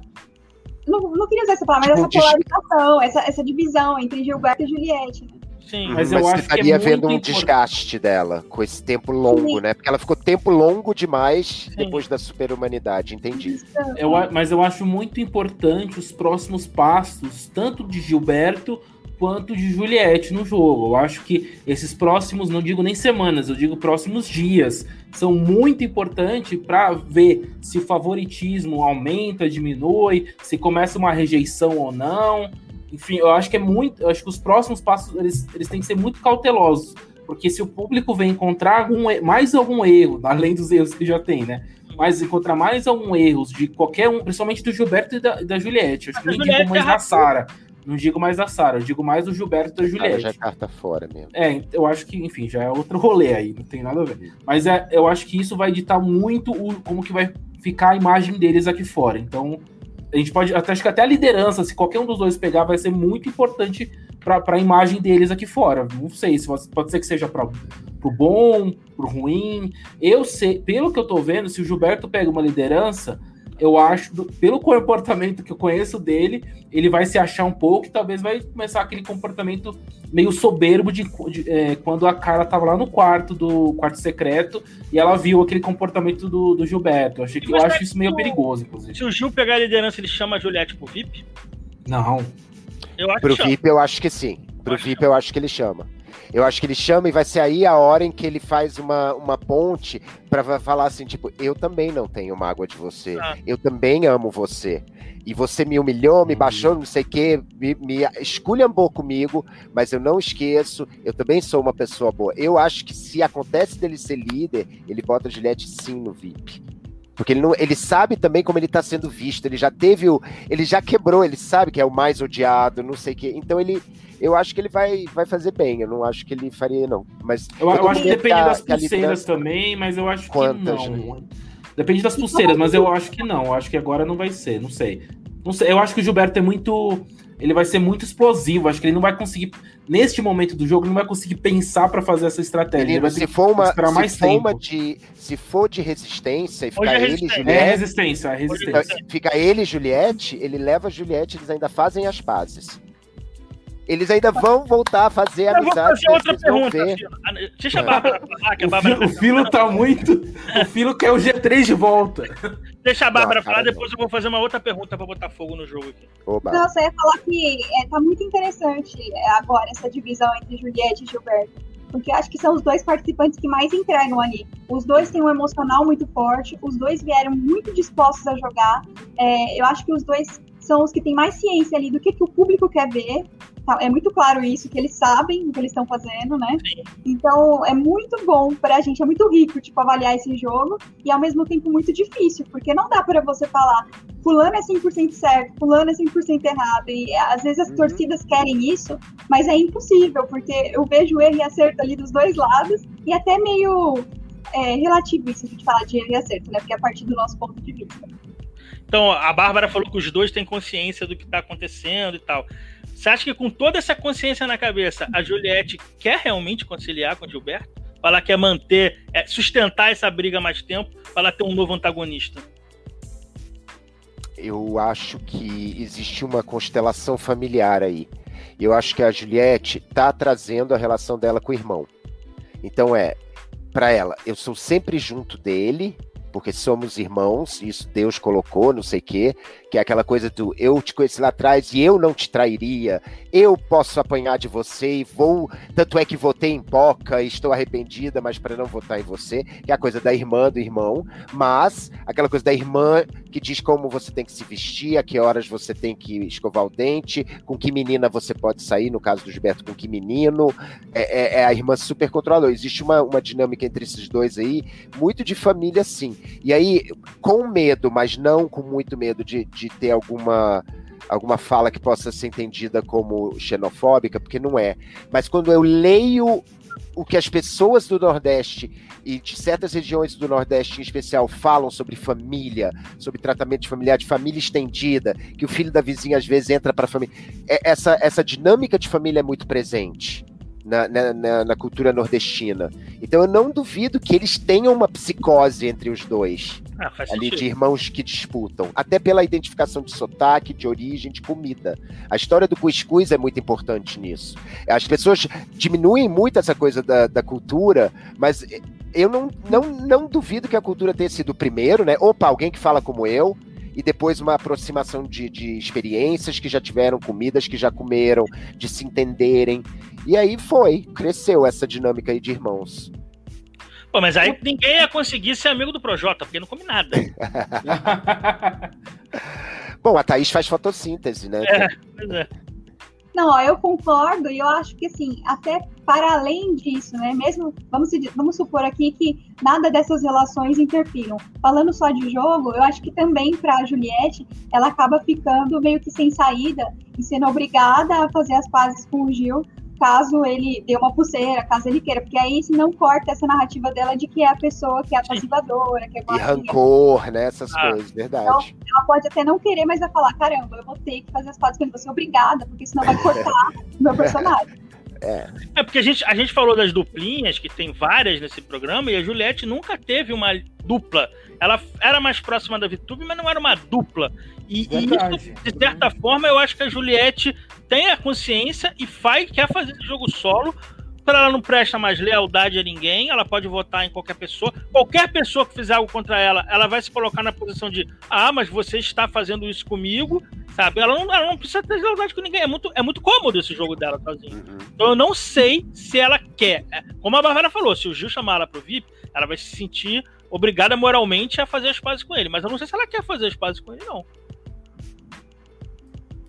não, não queria usar essa palavra, mas tipo, essa polarização, essa, essa divisão entre Gilberto e Juliette, né? Sim, mas, mas eu acho que é vendo um desgaste dela com esse tempo longo, Sim. né? Porque ela ficou tempo longo demais Sim. depois da superhumanidade, entendi. Eu, mas eu acho muito importante os próximos passos, tanto de Gilberto quanto de Juliette no jogo. Eu acho que esses próximos, não digo nem semanas, eu digo próximos dias, são muito importantes para ver se o favoritismo aumenta, diminui, se começa uma rejeição ou não. Enfim, eu acho que é muito. Eu acho que os próximos passos eles, eles têm que ser muito cautelosos. Porque se o público vem encontrar algum, mais algum erro, além dos erros que já tem, né? Mas encontrar mais algum erro de qualquer um, principalmente do Gilberto e da, da Juliette. Eu acho que não digo mais da Sara. Não digo mais da Sara, eu digo mais do Gilberto e da Juliette. já é carta fora mesmo. É, eu acho que, enfim, já é outro rolê aí, não tem nada a ver. Mas é, eu acho que isso vai ditar muito o, como que vai ficar a imagem deles aqui fora. Então, a gente pode, até, acho que até a liderança, se qualquer um dos dois pegar, vai ser muito importante para a imagem deles aqui fora. Não sei, se pode ser que seja para o bom, para o ruim. Eu sei, pelo que eu tô vendo, se o Gilberto pega uma liderança, eu acho, pelo comportamento que eu conheço dele, ele vai se achar um pouco e talvez vai começar aquele comportamento meio soberbo de, de é, quando a cara tava lá no quarto do quarto secreto e ela viu aquele comportamento do, do Gilberto. Eu, achei que, eu acho isso meio perigoso, inclusive. Se o Gil pegar a liderança, ele chama a Juliette pro VIP? Não. Eu acho pro VIP, eu acho que sim. Pro VIP, eu acho que ele chama. Eu acho que ele chama e vai ser aí a hora em que ele faz uma, uma ponte para falar assim, tipo, eu também não tenho mágoa de você. Ah. Eu também amo você. E você me humilhou, me uhum. baixou, não sei o quê, me, me esculhambou comigo, mas eu não esqueço, eu também sou uma pessoa boa. Eu acho que se acontece dele ser líder, ele bota a Juliette sim no VIP. Porque ele, não, ele sabe também como ele está sendo visto. Ele já teve o. Ele já quebrou, ele sabe que é o mais odiado, não sei o quê. Então ele, eu acho que ele vai, vai fazer bem. Eu não acho que ele faria, não. Mas eu, eu acho que depende das pulseiras também, mas eu acho Quantas, que não. Né? Depende das pulseiras, mas eu acho que não. Eu acho que agora não vai ser, não sei. Não sei. Eu acho que o Gilberto é muito. Ele vai ser muito explosivo. Acho que ele não vai conseguir. Neste momento do jogo, ele não vai conseguir pensar para fazer essa estratégia. Menino, se for uma, se mais for uma de, se for de resistência e ficar é ele Juliette. É resistência, é resistência. Fica ele e Juliette, ele leva a Juliette, eles ainda fazem as pazes. Eles ainda vão voltar a fazer amizade. Eu vou fazer outra pergunta, ah, Deixa a Bárbara falar, que a Bárbara. O Filo tá muito. O Filo quer o G3 de volta. Deixa a Bárbara falar, depois eu vou fazer uma outra pergunta pra botar fogo no jogo aqui. Oba. Não, você ia falar que é, tá muito interessante é, agora essa divisão entre Juliette e Gilberto. Porque acho que são os dois participantes que mais entregam ali. Os dois têm um emocional muito forte, os dois vieram muito dispostos a jogar. É, eu acho que os dois são os que têm mais ciência ali do que, que o público quer ver. Tá, é muito claro isso, que eles sabem o que eles estão fazendo, né? Então é muito bom pra gente, é muito rico, tipo, avaliar esse jogo e ao mesmo tempo muito difícil, porque não dá para você falar fulano é 100% certo, fulano é 100% errado. E às vezes as uhum. torcidas querem isso, mas é impossível, porque eu vejo erro e acerto ali dos dois lados e até meio é, relativo isso de falar de erro e acerto, né? Porque é a partir do nosso ponto de vista. Então, a Bárbara falou que os dois têm consciência do que está acontecendo e tal. Você acha que com toda essa consciência na cabeça, a Juliette quer realmente conciliar com o Gilberto? Ou ela quer manter, é, sustentar essa briga mais tempo para ter um novo antagonista? Eu acho que existe uma constelação familiar aí. Eu acho que a Juliette está trazendo a relação dela com o irmão. Então é, para ela, eu sou sempre junto dele, porque somos irmãos, isso Deus colocou, não sei o quê, que é aquela coisa do eu te conheci lá atrás e eu não te trairia, eu posso apanhar de você e vou, tanto é que votei em Poca e estou arrependida, mas para não votar em você, que é a coisa da irmã do irmão, mas aquela coisa da irmã que diz como você tem que se vestir, a que horas você tem que escovar o dente, com que menina você pode sair, no caso do Gilberto, com que menino, é, é, é a irmã super controladora. Existe uma, uma dinâmica entre esses dois aí, muito de família, sim. E aí, com medo, mas não com muito medo de, de ter alguma alguma fala que possa ser entendida como xenofóbica, porque não é. Mas quando eu leio o que as pessoas do Nordeste e de certas regiões do Nordeste em especial falam sobre família, sobre tratamento familiar, de família estendida, que o filho da vizinha às vezes entra para a família. É, essa, essa dinâmica de família é muito presente na, na, na, cultura nordestina. Então eu não duvido que eles tenham uma psicose entre os dois. Ah, ali sentido. de irmãos que disputam. Até pela identificação de sotaque, de origem, de comida. A história do cuscuz é muito importante nisso. As pessoas diminuem muito essa coisa da, da cultura, mas eu não, não, não duvido que a cultura tenha sido o primeiro, né? Opa, alguém que fala como eu e depois uma aproximação de, de experiências que já tiveram, comidas que já comeram, de se entenderem. E aí foi, cresceu essa dinâmica aí de irmãos. Pô, mas aí ninguém ia conseguir ser amigo do Projota, porque não come nada. Bom, a Thaís faz fotossíntese, né? É, pois é. Não, eu concordo e eu acho que, assim, até para além disso, né? Mesmo, vamos, vamos supor aqui que nada dessas relações interfiram. Falando só de jogo, eu acho que também para a Juliette, ela acaba ficando meio que sem saída e sendo obrigada a fazer as pazes com o Gil caso ele dê uma pulseira, caso ele queira, porque aí não corta essa narrativa dela de que é a pessoa que é apaziguadora, que é E rancor, né? Essas ah. coisas, verdade. Então, ela pode até não querer, mas vai falar, caramba, eu vou ter que fazer as pazes com ele, vou ser obrigada, porque senão vai cortar o meu personagem. É. é porque a gente, a gente falou das duplinhas, que tem várias nesse programa, e a Juliette nunca teve uma dupla. Ela era mais próxima da VTube, mas não era uma dupla. E, e isso, de certa forma, eu acho que a Juliette tem a consciência e faz, quer fazer esse jogo solo. Para ela não presta mais lealdade a ninguém, ela pode votar em qualquer pessoa. Qualquer pessoa que fizer algo contra ela, ela vai se colocar na posição de: ah, mas você está fazendo isso comigo, sabe? Ela não, ela não precisa ter lealdade com ninguém. É muito, é muito cômodo esse jogo dela sozinha. Uhum. Então eu não sei se ela quer. É, como a Barbara falou, se o Gil chamar ela pro VIP, ela vai se sentir obrigada moralmente a fazer as pazes com ele. Mas eu não sei se ela quer fazer as pazes com ele, não.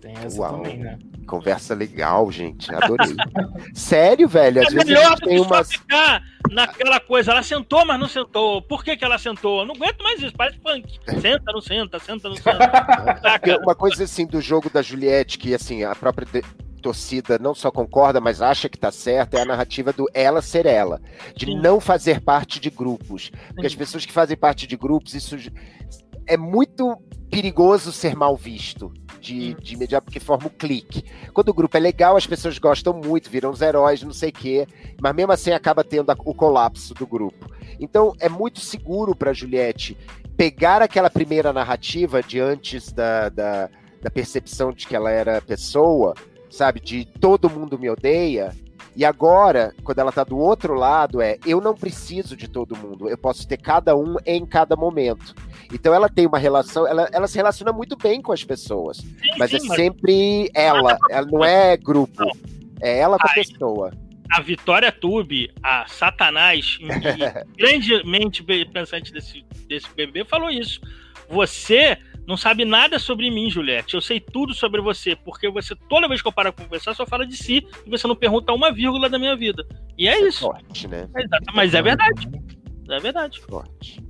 Tem essa Uau. também, né? Conversa legal, gente. Adorei. Sério, velho? Às é vezes melhor tem umas... ficar naquela coisa. Ela sentou, mas não sentou. Por que, que ela sentou? Eu não aguento mais isso. Parece punk. Senta, não senta, senta, não senta. Uma coisa assim do jogo da Juliette, que assim, a própria torcida não só concorda, mas acha que tá certo, é a narrativa do ela ser ela, de Sim. não fazer parte de grupos. Porque Sim. as pessoas que fazem parte de grupos, isso é muito perigoso ser mal visto de, de imediato, porque forma o clique. Quando o grupo é legal, as pessoas gostam muito, viram os heróis, não sei o quê, mas mesmo assim acaba tendo o colapso do grupo. Então é muito seguro para Juliette pegar aquela primeira narrativa de antes da, da, da percepção de que ela era pessoa, sabe, de todo mundo me odeia, e agora, quando ela tá do outro lado, é eu não preciso de todo mundo, eu posso ter cada um em cada momento. Então ela tem uma relação, ela, ela se relaciona muito bem com as pessoas. Sim, mas sim, é mas... sempre ela, ela não é grupo. Não. É ela com a pessoa. A Vitória Tube, a Satanás, grandemente pensante desse, desse bebê, falou isso. Você não sabe nada sobre mim, Juliette. Eu sei tudo sobre você, porque você, toda vez que eu paro pra conversar, só fala de si e você não pergunta uma vírgula da minha vida. E é isso. É forte, né? É mas é verdade. É verdade. Forte.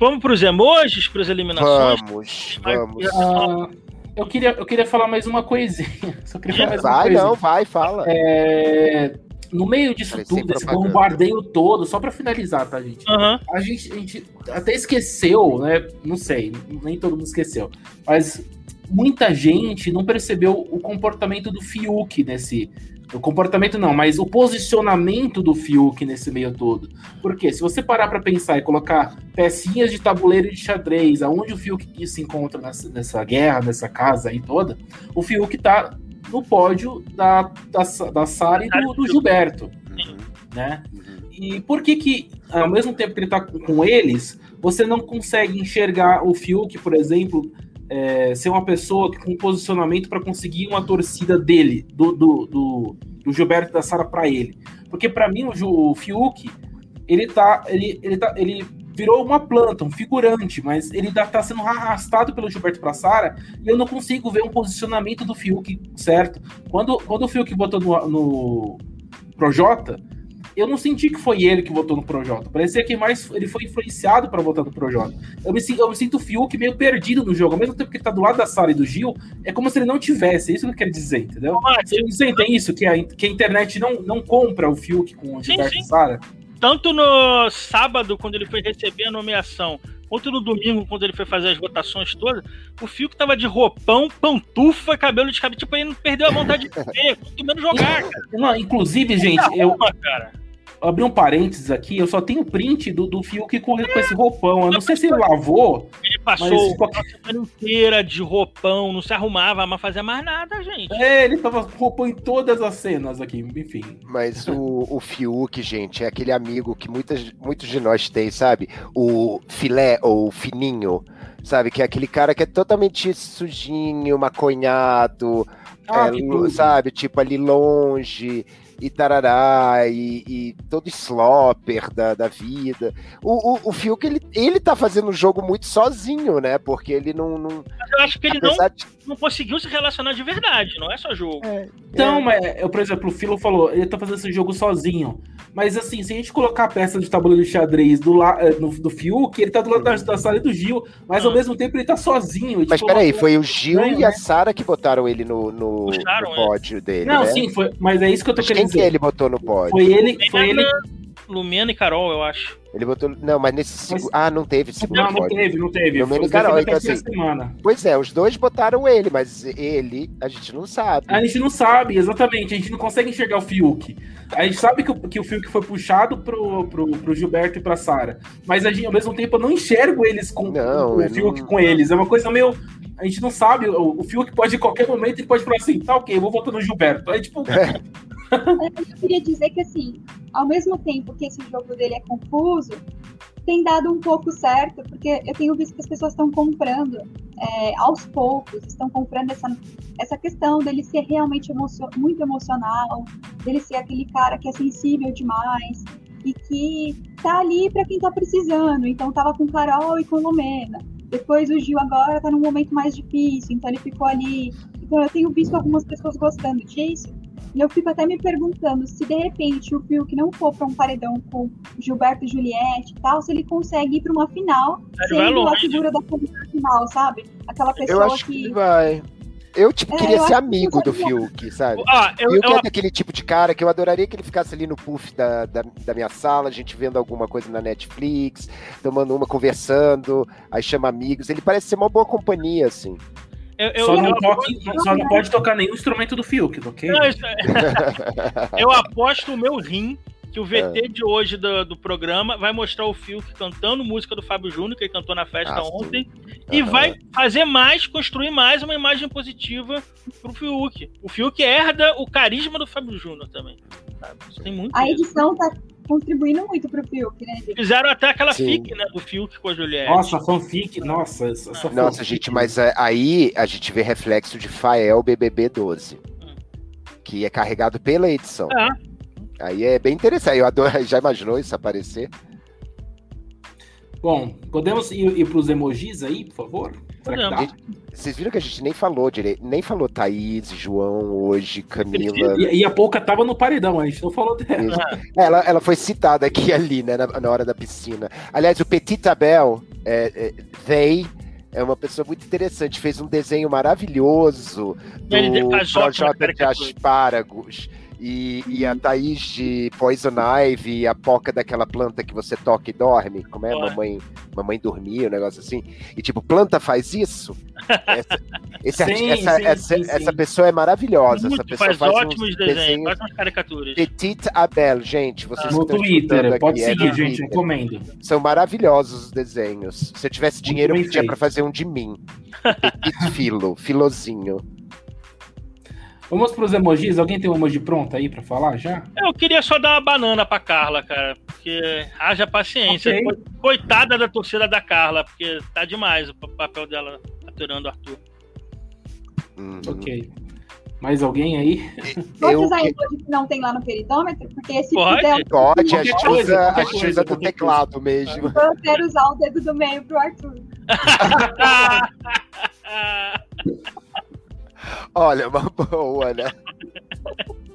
Vamos pros emojis, pras eliminações? Vamos, vamos. Uh, eu, queria, eu queria falar mais uma coisinha. Só queria falar mais vai, uma coisinha. não, vai, fala. É, no meio disso Parece tudo, esse bombardeio todo, só para finalizar, tá, gente? Uhum. A gente? A gente até esqueceu, né? Não sei, nem todo mundo esqueceu. Mas muita gente não percebeu o comportamento do Fiuk nesse. O comportamento não, mas o posicionamento do Fiuk nesse meio todo. Porque se você parar para pensar e colocar pecinhas de tabuleiro de xadrez, aonde o Fiuk se encontra nessa, nessa guerra, nessa casa aí toda, o Fiuk tá no pódio da, da, da Sara e do, do Gilberto. Né? E por que que, ao mesmo tempo que ele tá com eles, você não consegue enxergar o Fiuk, por exemplo, é, ser uma pessoa com posicionamento para conseguir uma torcida dele, do, do, do, do Gilberto da Sara para ele? Porque para mim o, o Fiuk, ele tá, ele, ele tá, ele virou uma planta, um figurante, mas ele está sendo arrastado pelo Gilberto Prassara e eu não consigo ver um posicionamento do Fiuk certo. Quando, quando o Fiuk botou no, no Projota, eu não senti que foi ele que votou no Projota. Parecia que mais ele foi influenciado para votar no Projota. Eu me, eu me sinto o Fiuk meio perdido no jogo. Ao mesmo tempo que ele tá do lado da Sara e do Gil, é como se ele não tivesse. É isso que eu quero dizer, entendeu? Vocês sentem isso? Que a, que a internet não, não compra o Fiuk com o Gilberto e Sara? Tanto no sábado, quando ele foi receber a nomeação, quanto no domingo, quando ele foi fazer as votações todas, o Fiuk tava de roupão, pantufa, cabelo de cabelo. Tipo, ele não perdeu a vontade de ver, quanto menos jogar, cara. Não, inclusive, gente, eu. Cara abrir um parênteses aqui, eu só tenho print do, do Fiuk com, com esse roupão. Eu não sei se ele lavou. Ele passou mas... a semana inteira de roupão, não se arrumava, mas fazia mais nada, gente. É, ele tava roupão em todas as cenas aqui, enfim. Mas o, o Fiuk, gente, é aquele amigo que muitas, muitos de nós têm, sabe? O filé ou fininho, sabe? Que é aquele cara que é totalmente sujinho, maconhado, ah, é, sabe? Tipo ali longe e tarará, e, e todo slopper da, da vida. O, o, o Fiuk, ele, ele tá fazendo o jogo muito sozinho, né? Porque ele não. não Mas eu acho que ele não, de... não conseguiu se relacionar de verdade, não é só jogo. É, então, é. mas, eu, por exemplo, o Filo falou, ele tá fazendo esse jogo sozinho. Mas assim, se a gente colocar a peça de tabuleiro de xadrez do, la, eh, no, do Fiuk, ele tá do lado da, da Sara e do Gil, mas ao ah. mesmo tempo ele tá sozinho. Mas tipo, peraí, foi o Gil e a né? Sara que botaram ele no, no, no pódio dele. Não, né? sim, foi, mas é isso que eu tô querendo que ele botou no pódio? Foi ele. Foi ele... Lumena e Carol, eu acho. Ele botou. Não, mas nesse. Mas... Ah, não teve segundo Não, não teve, não teve. Lumena e Carol. Então, assim, semana. Pois é, os dois botaram ele, mas ele, a gente não sabe. A gente não sabe, exatamente. A gente não consegue enxergar o Fiuk. A gente sabe que o, que o Fiuk foi puxado pro, pro, pro Gilberto e pra Sara. Mas a gente, ao mesmo tempo, eu não enxergo eles com não, o Fiuk não... com eles. É uma coisa meio a gente não sabe, o, o Fiuk pode, em qualquer momento, ele pode falar assim, tá ok, eu vou votar no Gilberto. Aí, tipo... É. eu queria dizer que, assim, ao mesmo tempo que esse jogo dele é confuso, tem dado um pouco certo, porque eu tenho visto que as pessoas estão comprando é, aos poucos, estão comprando essa, essa questão dele ser realmente emocio muito emocional, dele ser aquele cara que é sensível demais e que tá ali para quem tá precisando. Então tava com Carol e com Lumena. Depois o Gil agora tá num momento mais difícil, então ele ficou ali. Então eu tenho visto algumas pessoas gostando disso. E eu fico até me perguntando se de repente o Phil que não for para um paredão com Gilberto e Juliette e tal, se ele consegue ir para uma final sendo a figura da final, sabe? Aquela pessoa eu acho que... que vai. Eu, tipo, é, queria eu ser amigo do Fiuk, sabe? Ah, eu, Fiuk eu... é daquele tipo de cara que eu adoraria que ele ficasse ali no puff da, da, da, minha sala, a gente vendo alguma coisa na Netflix, tomando uma, conversando, aí chama amigos. Ele parece ser uma boa companhia, assim. Eu, só, não toque, só, não pode tocar nenhum instrumento do Fiuk, ok? Não, é... eu aposto o meu rim que o VT é. de hoje do, do, programa vai mostrar o Fiuk cantando música do Fábio Júnior, que ele cantou na festa ah, ontem, e vai fazer mais, construir mais uma imagem positiva pro Fiuk. O Fiuk herda o carisma do Fábio Júnior também. Tem muito a edição tá contribuindo muito pro Fiuk, né? Gente? Fizeram até aquela Sim. fic, né, do Fiuk com a Juliette. Nossa, fanfic, nossa. Essa nossa, gente, mas é, aí a gente vê reflexo de Fael BBB 12. Hum. Que é carregado pela edição. É. Aí é bem interessante. Eu adoro, já imaginou isso aparecer? Bom, podemos ir, ir para os emojis aí, por favor? Vocês viram que a gente nem falou direito, nem falou Thaís, João hoje, Camila. E, e a pouca tava no paredão, a gente não falou dela. É, ela, ela foi citada aqui ali, né, na, na hora da piscina. Aliás, o Petit Abel, é, é, they, é uma pessoa muito interessante, fez um desenho maravilhoso do Projota de Aspáragos E, e a Thaís de Poison Ivy, e a Poca daquela planta que você toca e dorme. Como é? Mamãe, mamãe dormia, um negócio assim. E tipo, planta faz isso? Essa, esse arti- Sim, essa, sim, essa, sim, sim. essa pessoa é maravilhosa. essa Muito, pessoa faz, faz, ótimos desenhos, desenhos faz umas caricaturas. Petit Abel, gente. Vocês No que estão Twitter, escutando pode aqui, é seguir, no gente, Twitter. recomendo. São maravilhosos os desenhos. Se eu tivesse dinheiro, eu feito. pra fazer um de mim. Petit filo, filozinho. Vamos pros emojis. Alguém tem um emoji pronto aí pra falar já? Eu queria só dar uma banana pra Carla, cara, porque haja paciência. Ok. Co- Coitada da torcida da Carla, porque tá demais o pa- papel dela aturando o Arthur. Uhum. Ok. Mais alguém aí? Pode usar que- emoji que não tem lá no peridômetro? Porque esse Pode. puder, Pode, a gente usa, a gente usa do teclado mesmo. eu quero usar o dedo do meio pro Arthur. Olha, uma boa, né?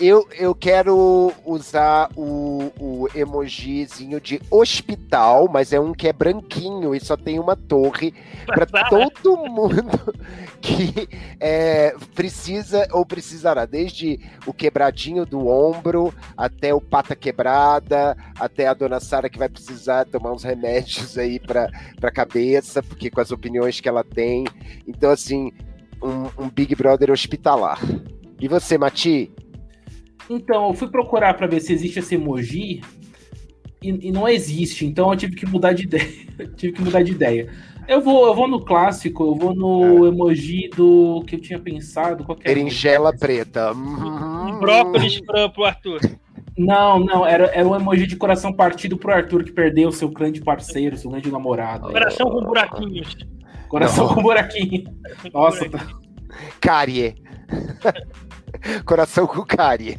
Eu, eu quero usar o, o emojizinho de hospital, mas é um que é branquinho e só tem uma torre para todo mundo que é, precisa ou precisará, desde o quebradinho do ombro até o pata quebrada, até a dona Sara que vai precisar tomar uns remédios aí para para cabeça, porque com as opiniões que ela tem. Então assim, um, um Big Brother hospitalar. E você, Mati? Então, eu fui procurar pra ver se existe esse emoji e, e não existe. Então eu tive que mudar de ideia. tive que mudar de ideia. Eu vou, eu vou no clássico, eu vou no emoji do que eu tinha pensado. Qual que era? Berinjela preta. Um brócolis pra, pro Arthur. Não, não, era, era um emoji de coração partido pro Arthur que perdeu seu grande parceiro, seu grande namorado. Coração com buraquinhos. Coração Não. com buraquinho. Nossa, tá- Cárie. Coração com cárie.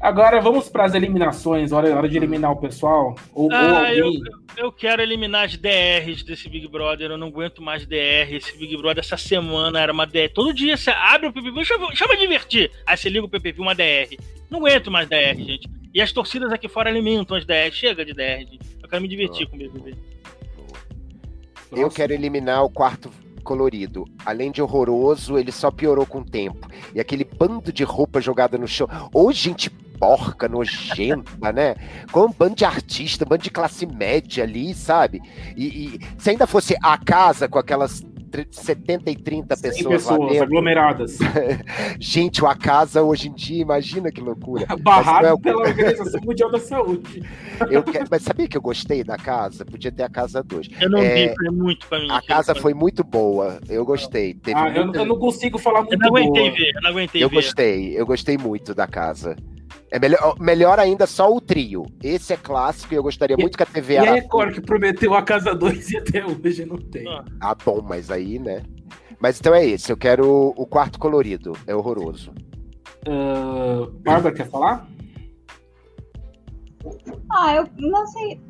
Agora vamos para as eliminações. Hora, hora de eliminar o pessoal. Ou, ou Ah, eu, alguém. eu quero eliminar as DRs desse Big Brother. Eu não aguento mais DR. Esse Big Brother essa semana era uma DR. Todo dia você abre o PPV, eu- eu me divertir. Aí você liga o PPV, uma DR. Não aguento mais DR, gente. E as torcidas aqui fora alimentam as DR. Chega de DR, gente. Eu quero me divertir com o BBB. Eu quero eliminar o quarto colorido. Além de horroroso, ele só piorou com o tempo. E aquele bando de roupa jogada no chão. Ou gente porca, nojenta, né? Com um bando de artista, um bando de classe média ali, sabe? E, e se ainda fosse a casa com aquelas 70 e 30 100 pessoas, lá pessoas dentro. aglomeradas. Gente, o A Casa hoje em dia, imagina que loucura. Barrado é o- pela Organização Mundial da Saúde. Eu que- Mas sabia que eu gostei da casa? Podia ter a casa 2. Eu não É, vi, foi muito pra mim. A casa foi muito boa. Eu gostei. Teve Ah, eu, muita- eu não consigo falar muito Eu não aguentei boa. ver, eu não aguentei Eu ver. gostei, eu gostei muito da casa. É melhor, melhor ainda só o trio. Esse é clássico e eu gostaria E- muito que a TV E a. Record que prometeu a Casa 2 e até hoje não tem. Ah. Ah, bom, mas aí, né? Mas então é esse, eu quero o quarto colorido. É horroroso. Ah, Bárbara, quer falar? Ah, eu não sei.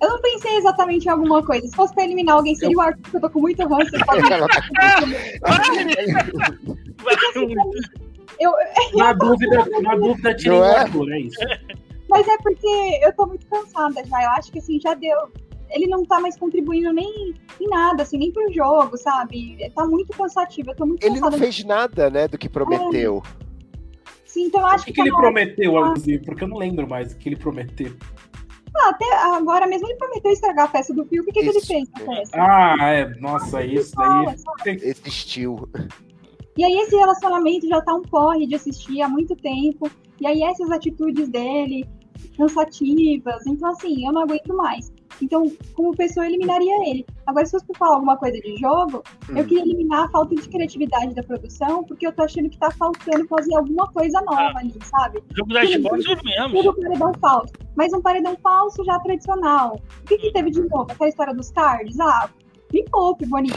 Eu não pensei exatamente em alguma coisa. Se fosse pra eliminar alguém, seria o Arthur, que eu tô com muito ranço. Eu, tá eu, Na dúvida, na dúvida tirei o é? Arthur, é isso. mas é porque eu tô muito cansada já. Eu acho que assim, já deu. Ele não tá mais contribuindo nem em nada, assim, nem pro jogo, sabe? Tá muito cansativo. Eu tô muito Ele não fez nada, né, do que prometeu. Sim, então eu O acho que, que, que ele tá- prometeu, inclusive? Porque eu não lembro mais o que ele prometeu. Ah, até agora mesmo ele prometeu estragar a festa do Fio. O que, que, ele fez na festa? Ah, é. Nossa, isso daí. Fala? Existiu. E aí esse relacionamento já tá um porre de assistir há muito tempo. E aí essas atitudes dele, cansativas. Então, assim, eu não aguento mais. Então, como pessoa, eu eliminaria ele. Agora, se fosse pra falar alguma coisa de jogo, eu Hum. queria eliminar a falta de criatividade da produção, porque eu tô achando que tá faltando fazer alguma coisa nova ali, sabe? Jogo das tudo mesmo. Tudo paredão falso. Mas um paredão falso já tradicional. O que, que teve de novo? Aquela história dos cards? Ah, me poupe, Boninho.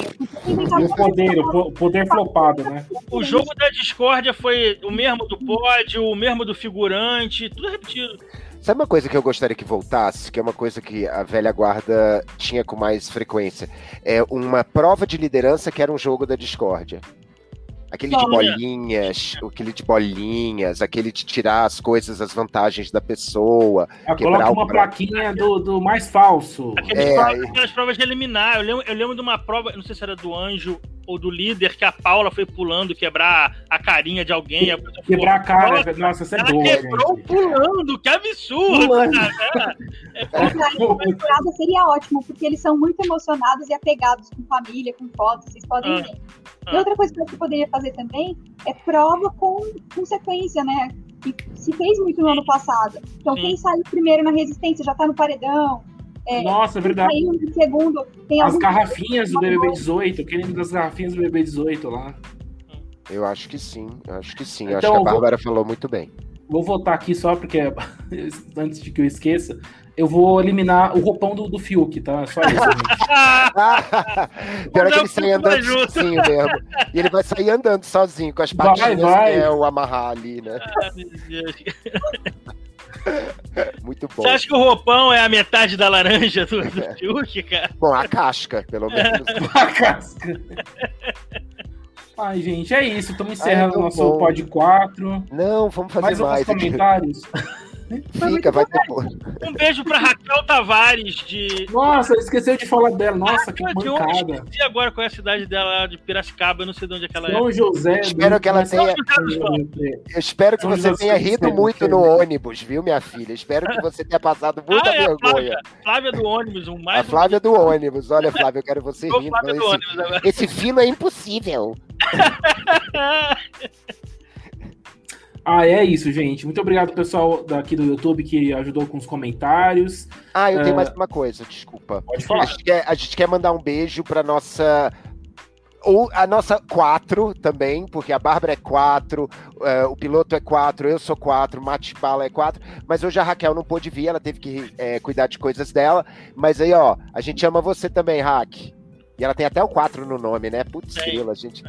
E o poder, o po- o poder flopado, né? O jogo da discórdia foi o mesmo do pódio, o mesmo do figurante, tudo repetido. Sabe uma coisa que eu gostaria que voltasse, que é uma coisa que a velha guarda tinha com mais frequência? É uma prova de liderança que era um jogo da discórdia. Aquele de bolinhas, aquele de bolinhas, aquele de tirar as coisas, as vantagens da pessoa. Quebrar Coloca uma plaquinha do, do mais falso. Aquelas, É, provas, aquelas provas de eliminar. Eu lembro, eu lembro de uma prova, não sei se era do Anjo ou do líder que a Paula foi pulando quebrar a carinha de alguém. A quebrar a cara, nossa, nossa essa é ela boa. quebrou gente. pulando, que absurdo! Pulando. cara. É, é, temporada seria ótimo, porque eles são muito emocionados e apegados com família, com fotos, vocês podem Ah. ver. Ah. E outra coisa que você poderia fazer também é prova com, com sequência, né? Que se fez muito no ano passado. Então, Sim. quem saiu primeiro na resistência já tá no paredão. É, Nossa, é verdade. Segundo, tem As garrafinhas do BBB 18, eu queria das garrafinhas do BBB 18 lá. Eu acho que sim, eu acho que sim. Eu Então, acho que a eu vou- Bárbara falou muito bem. Vou votar aqui só porque, antes de que eu esqueça, eu vou eliminar o roupão do, do Fiuk, tá? Só isso. gente. Ah, Pior é que ele sai andando sozinho mesmo. E ele vai sair andando sozinho, com as Vai, patinhas vai. é, o amarrar ali, né? Muito bom. Você acha que o roupão é a metade da laranja do, do Fiuk, cara? Bom, a casca, pelo menos. A casca. Ai, gente, é isso. Estamos encerrando Ai, o nosso bom. pod 4. Não, vamos fazer Mais mais. alguns comentários. Fica, vai depois. Um beijo pra Raquel Tavares de. Nossa, esqueceu de falar dela. Nossa, que de onde? bancada. Esqueci agora qual é a cidade dela de Piracicaba, eu não sei de onde é que ela é. São José. Espero que ela Nossa, tenha- Eu espero que São você José tenha do rido muito no ônibus, viu, minha filha? Espero que você tenha passado muita Ah, é vergonha. Flávia, Flávia do ônibus, um mais. A Flávia do ônibus. Olha, Flávia, eu quero você rindo. Esse, esse fino é impossível. Ah, é isso, gente. Muito obrigado, pessoal daqui do YouTube que ajudou com os comentários. Ah, eu tenho É. mais uma coisa, desculpa. Pode A falar. gente quer, a gente quer mandar um beijo pra nossa. Ou a nossa quatro também, porque a Bárbara é quatro, eh, o piloto é quatro, eu sou quatro, Mate Bala é quatro, mas hoje a Raquel não pôde vir, ela teve que eh, cuidar de coisas dela. Mas aí, ó, a gente ama você também, Rack. E ela tem até o quatro no nome, né? Putz, grila, gente.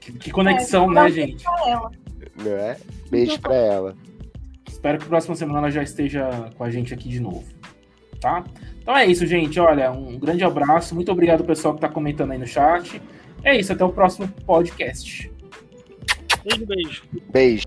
Que, que conexão, É, né, gente? ela. Não é? Beijo pra ela. Espero que próxima semana ela já esteja com a gente aqui de novo. Tá? Então é isso, gente. Olha, um grande abraço. Muito obrigado, pessoal, que tá comentando aí no chat. É isso, até o próximo podcast. Beijo, beijo. Beijo.